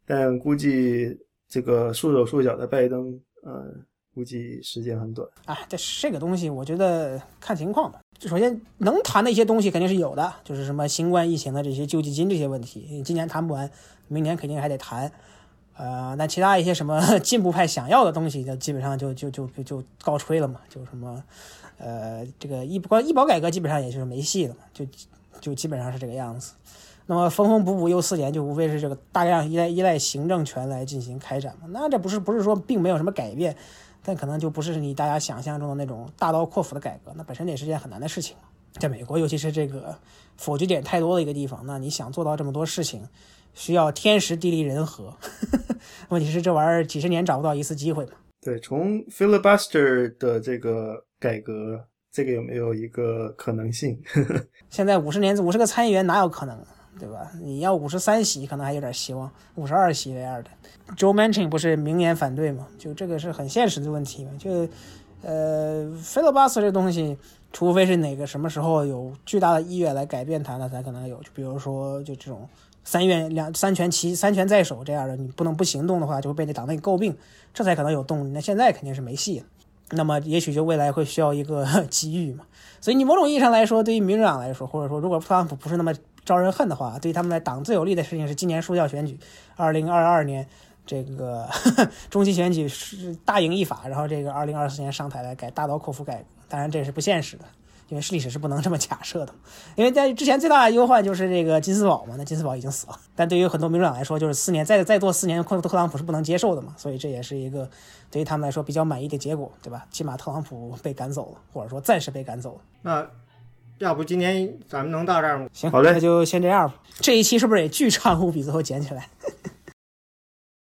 但估计这个束手束脚的拜登，嗯。估计时间很短，哎，这这个东西我觉得看情况吧。就首先能谈的一些东西肯定是有的，就是什么新冠疫情的这些救济金这些问题，今年谈不完，明年肯定还得谈。呃，那其他一些什么 进步派想要的东西，就基本上就就就就就告吹了嘛。就什么，呃，这个医关医保改革基本上也就是没戏了嘛，就就基本上是这个样子。那么缝缝补补又四年，就无非是这个大量依赖依赖行政权来进行开展嘛。那这不是不是说并没有什么改变。但可能就不是你大家想象中的那种大刀阔斧的改革，那本身也是件很难的事情。在美国，尤其是这个否决点太多的一个地方，那你想做到这么多事情，需要天时地利人和。问题是这玩意儿几十年找不到一次机会嘛？对，从 filibuster 的这个改革，这个有没有一个可能性？现在五十年五十个参议员哪有可能？对吧？你要五十三席可能还有点希望，五十二席这样的，Joe Manchin 不是明言反对吗？就这个是很现实的问题嘛。就呃，filibuster 这东西，除非是哪个什么时候有巨大的意愿来改变它，那才可能有。就比如说，就这种三院两三权齐三权在手这样的，你不能不行动的话，就会被那党内诟病，这才可能有动力。那现在肯定是没戏。那么也许就未来会需要一个 机遇嘛。所以你某种意义上来说，对于民主党来说，或者说如果特朗普不是那么招人恨的话，对于他们来党最有利的事情是今年输掉选举，二零二二年这个 中期选举是大赢一法，然后这个二零二四年上台来改大刀阔斧改，当然这是不现实的，因为历史是不能这么 假设的。因为在之前最大的忧患就是这个金斯堡嘛，那金斯堡已经死了，但对于很多民主党来说，就是四年再再做四年，特特朗普是不能接受的嘛，所以这也是一个对于他们来说比较满意的结果，对吧？起码特朗普被赶走了，或者说暂时被赶走了。那。要不今天咱们能到这儿吗？行，好嘞，那就先这样吧。这一期是不是也巨长无比？最后剪起来。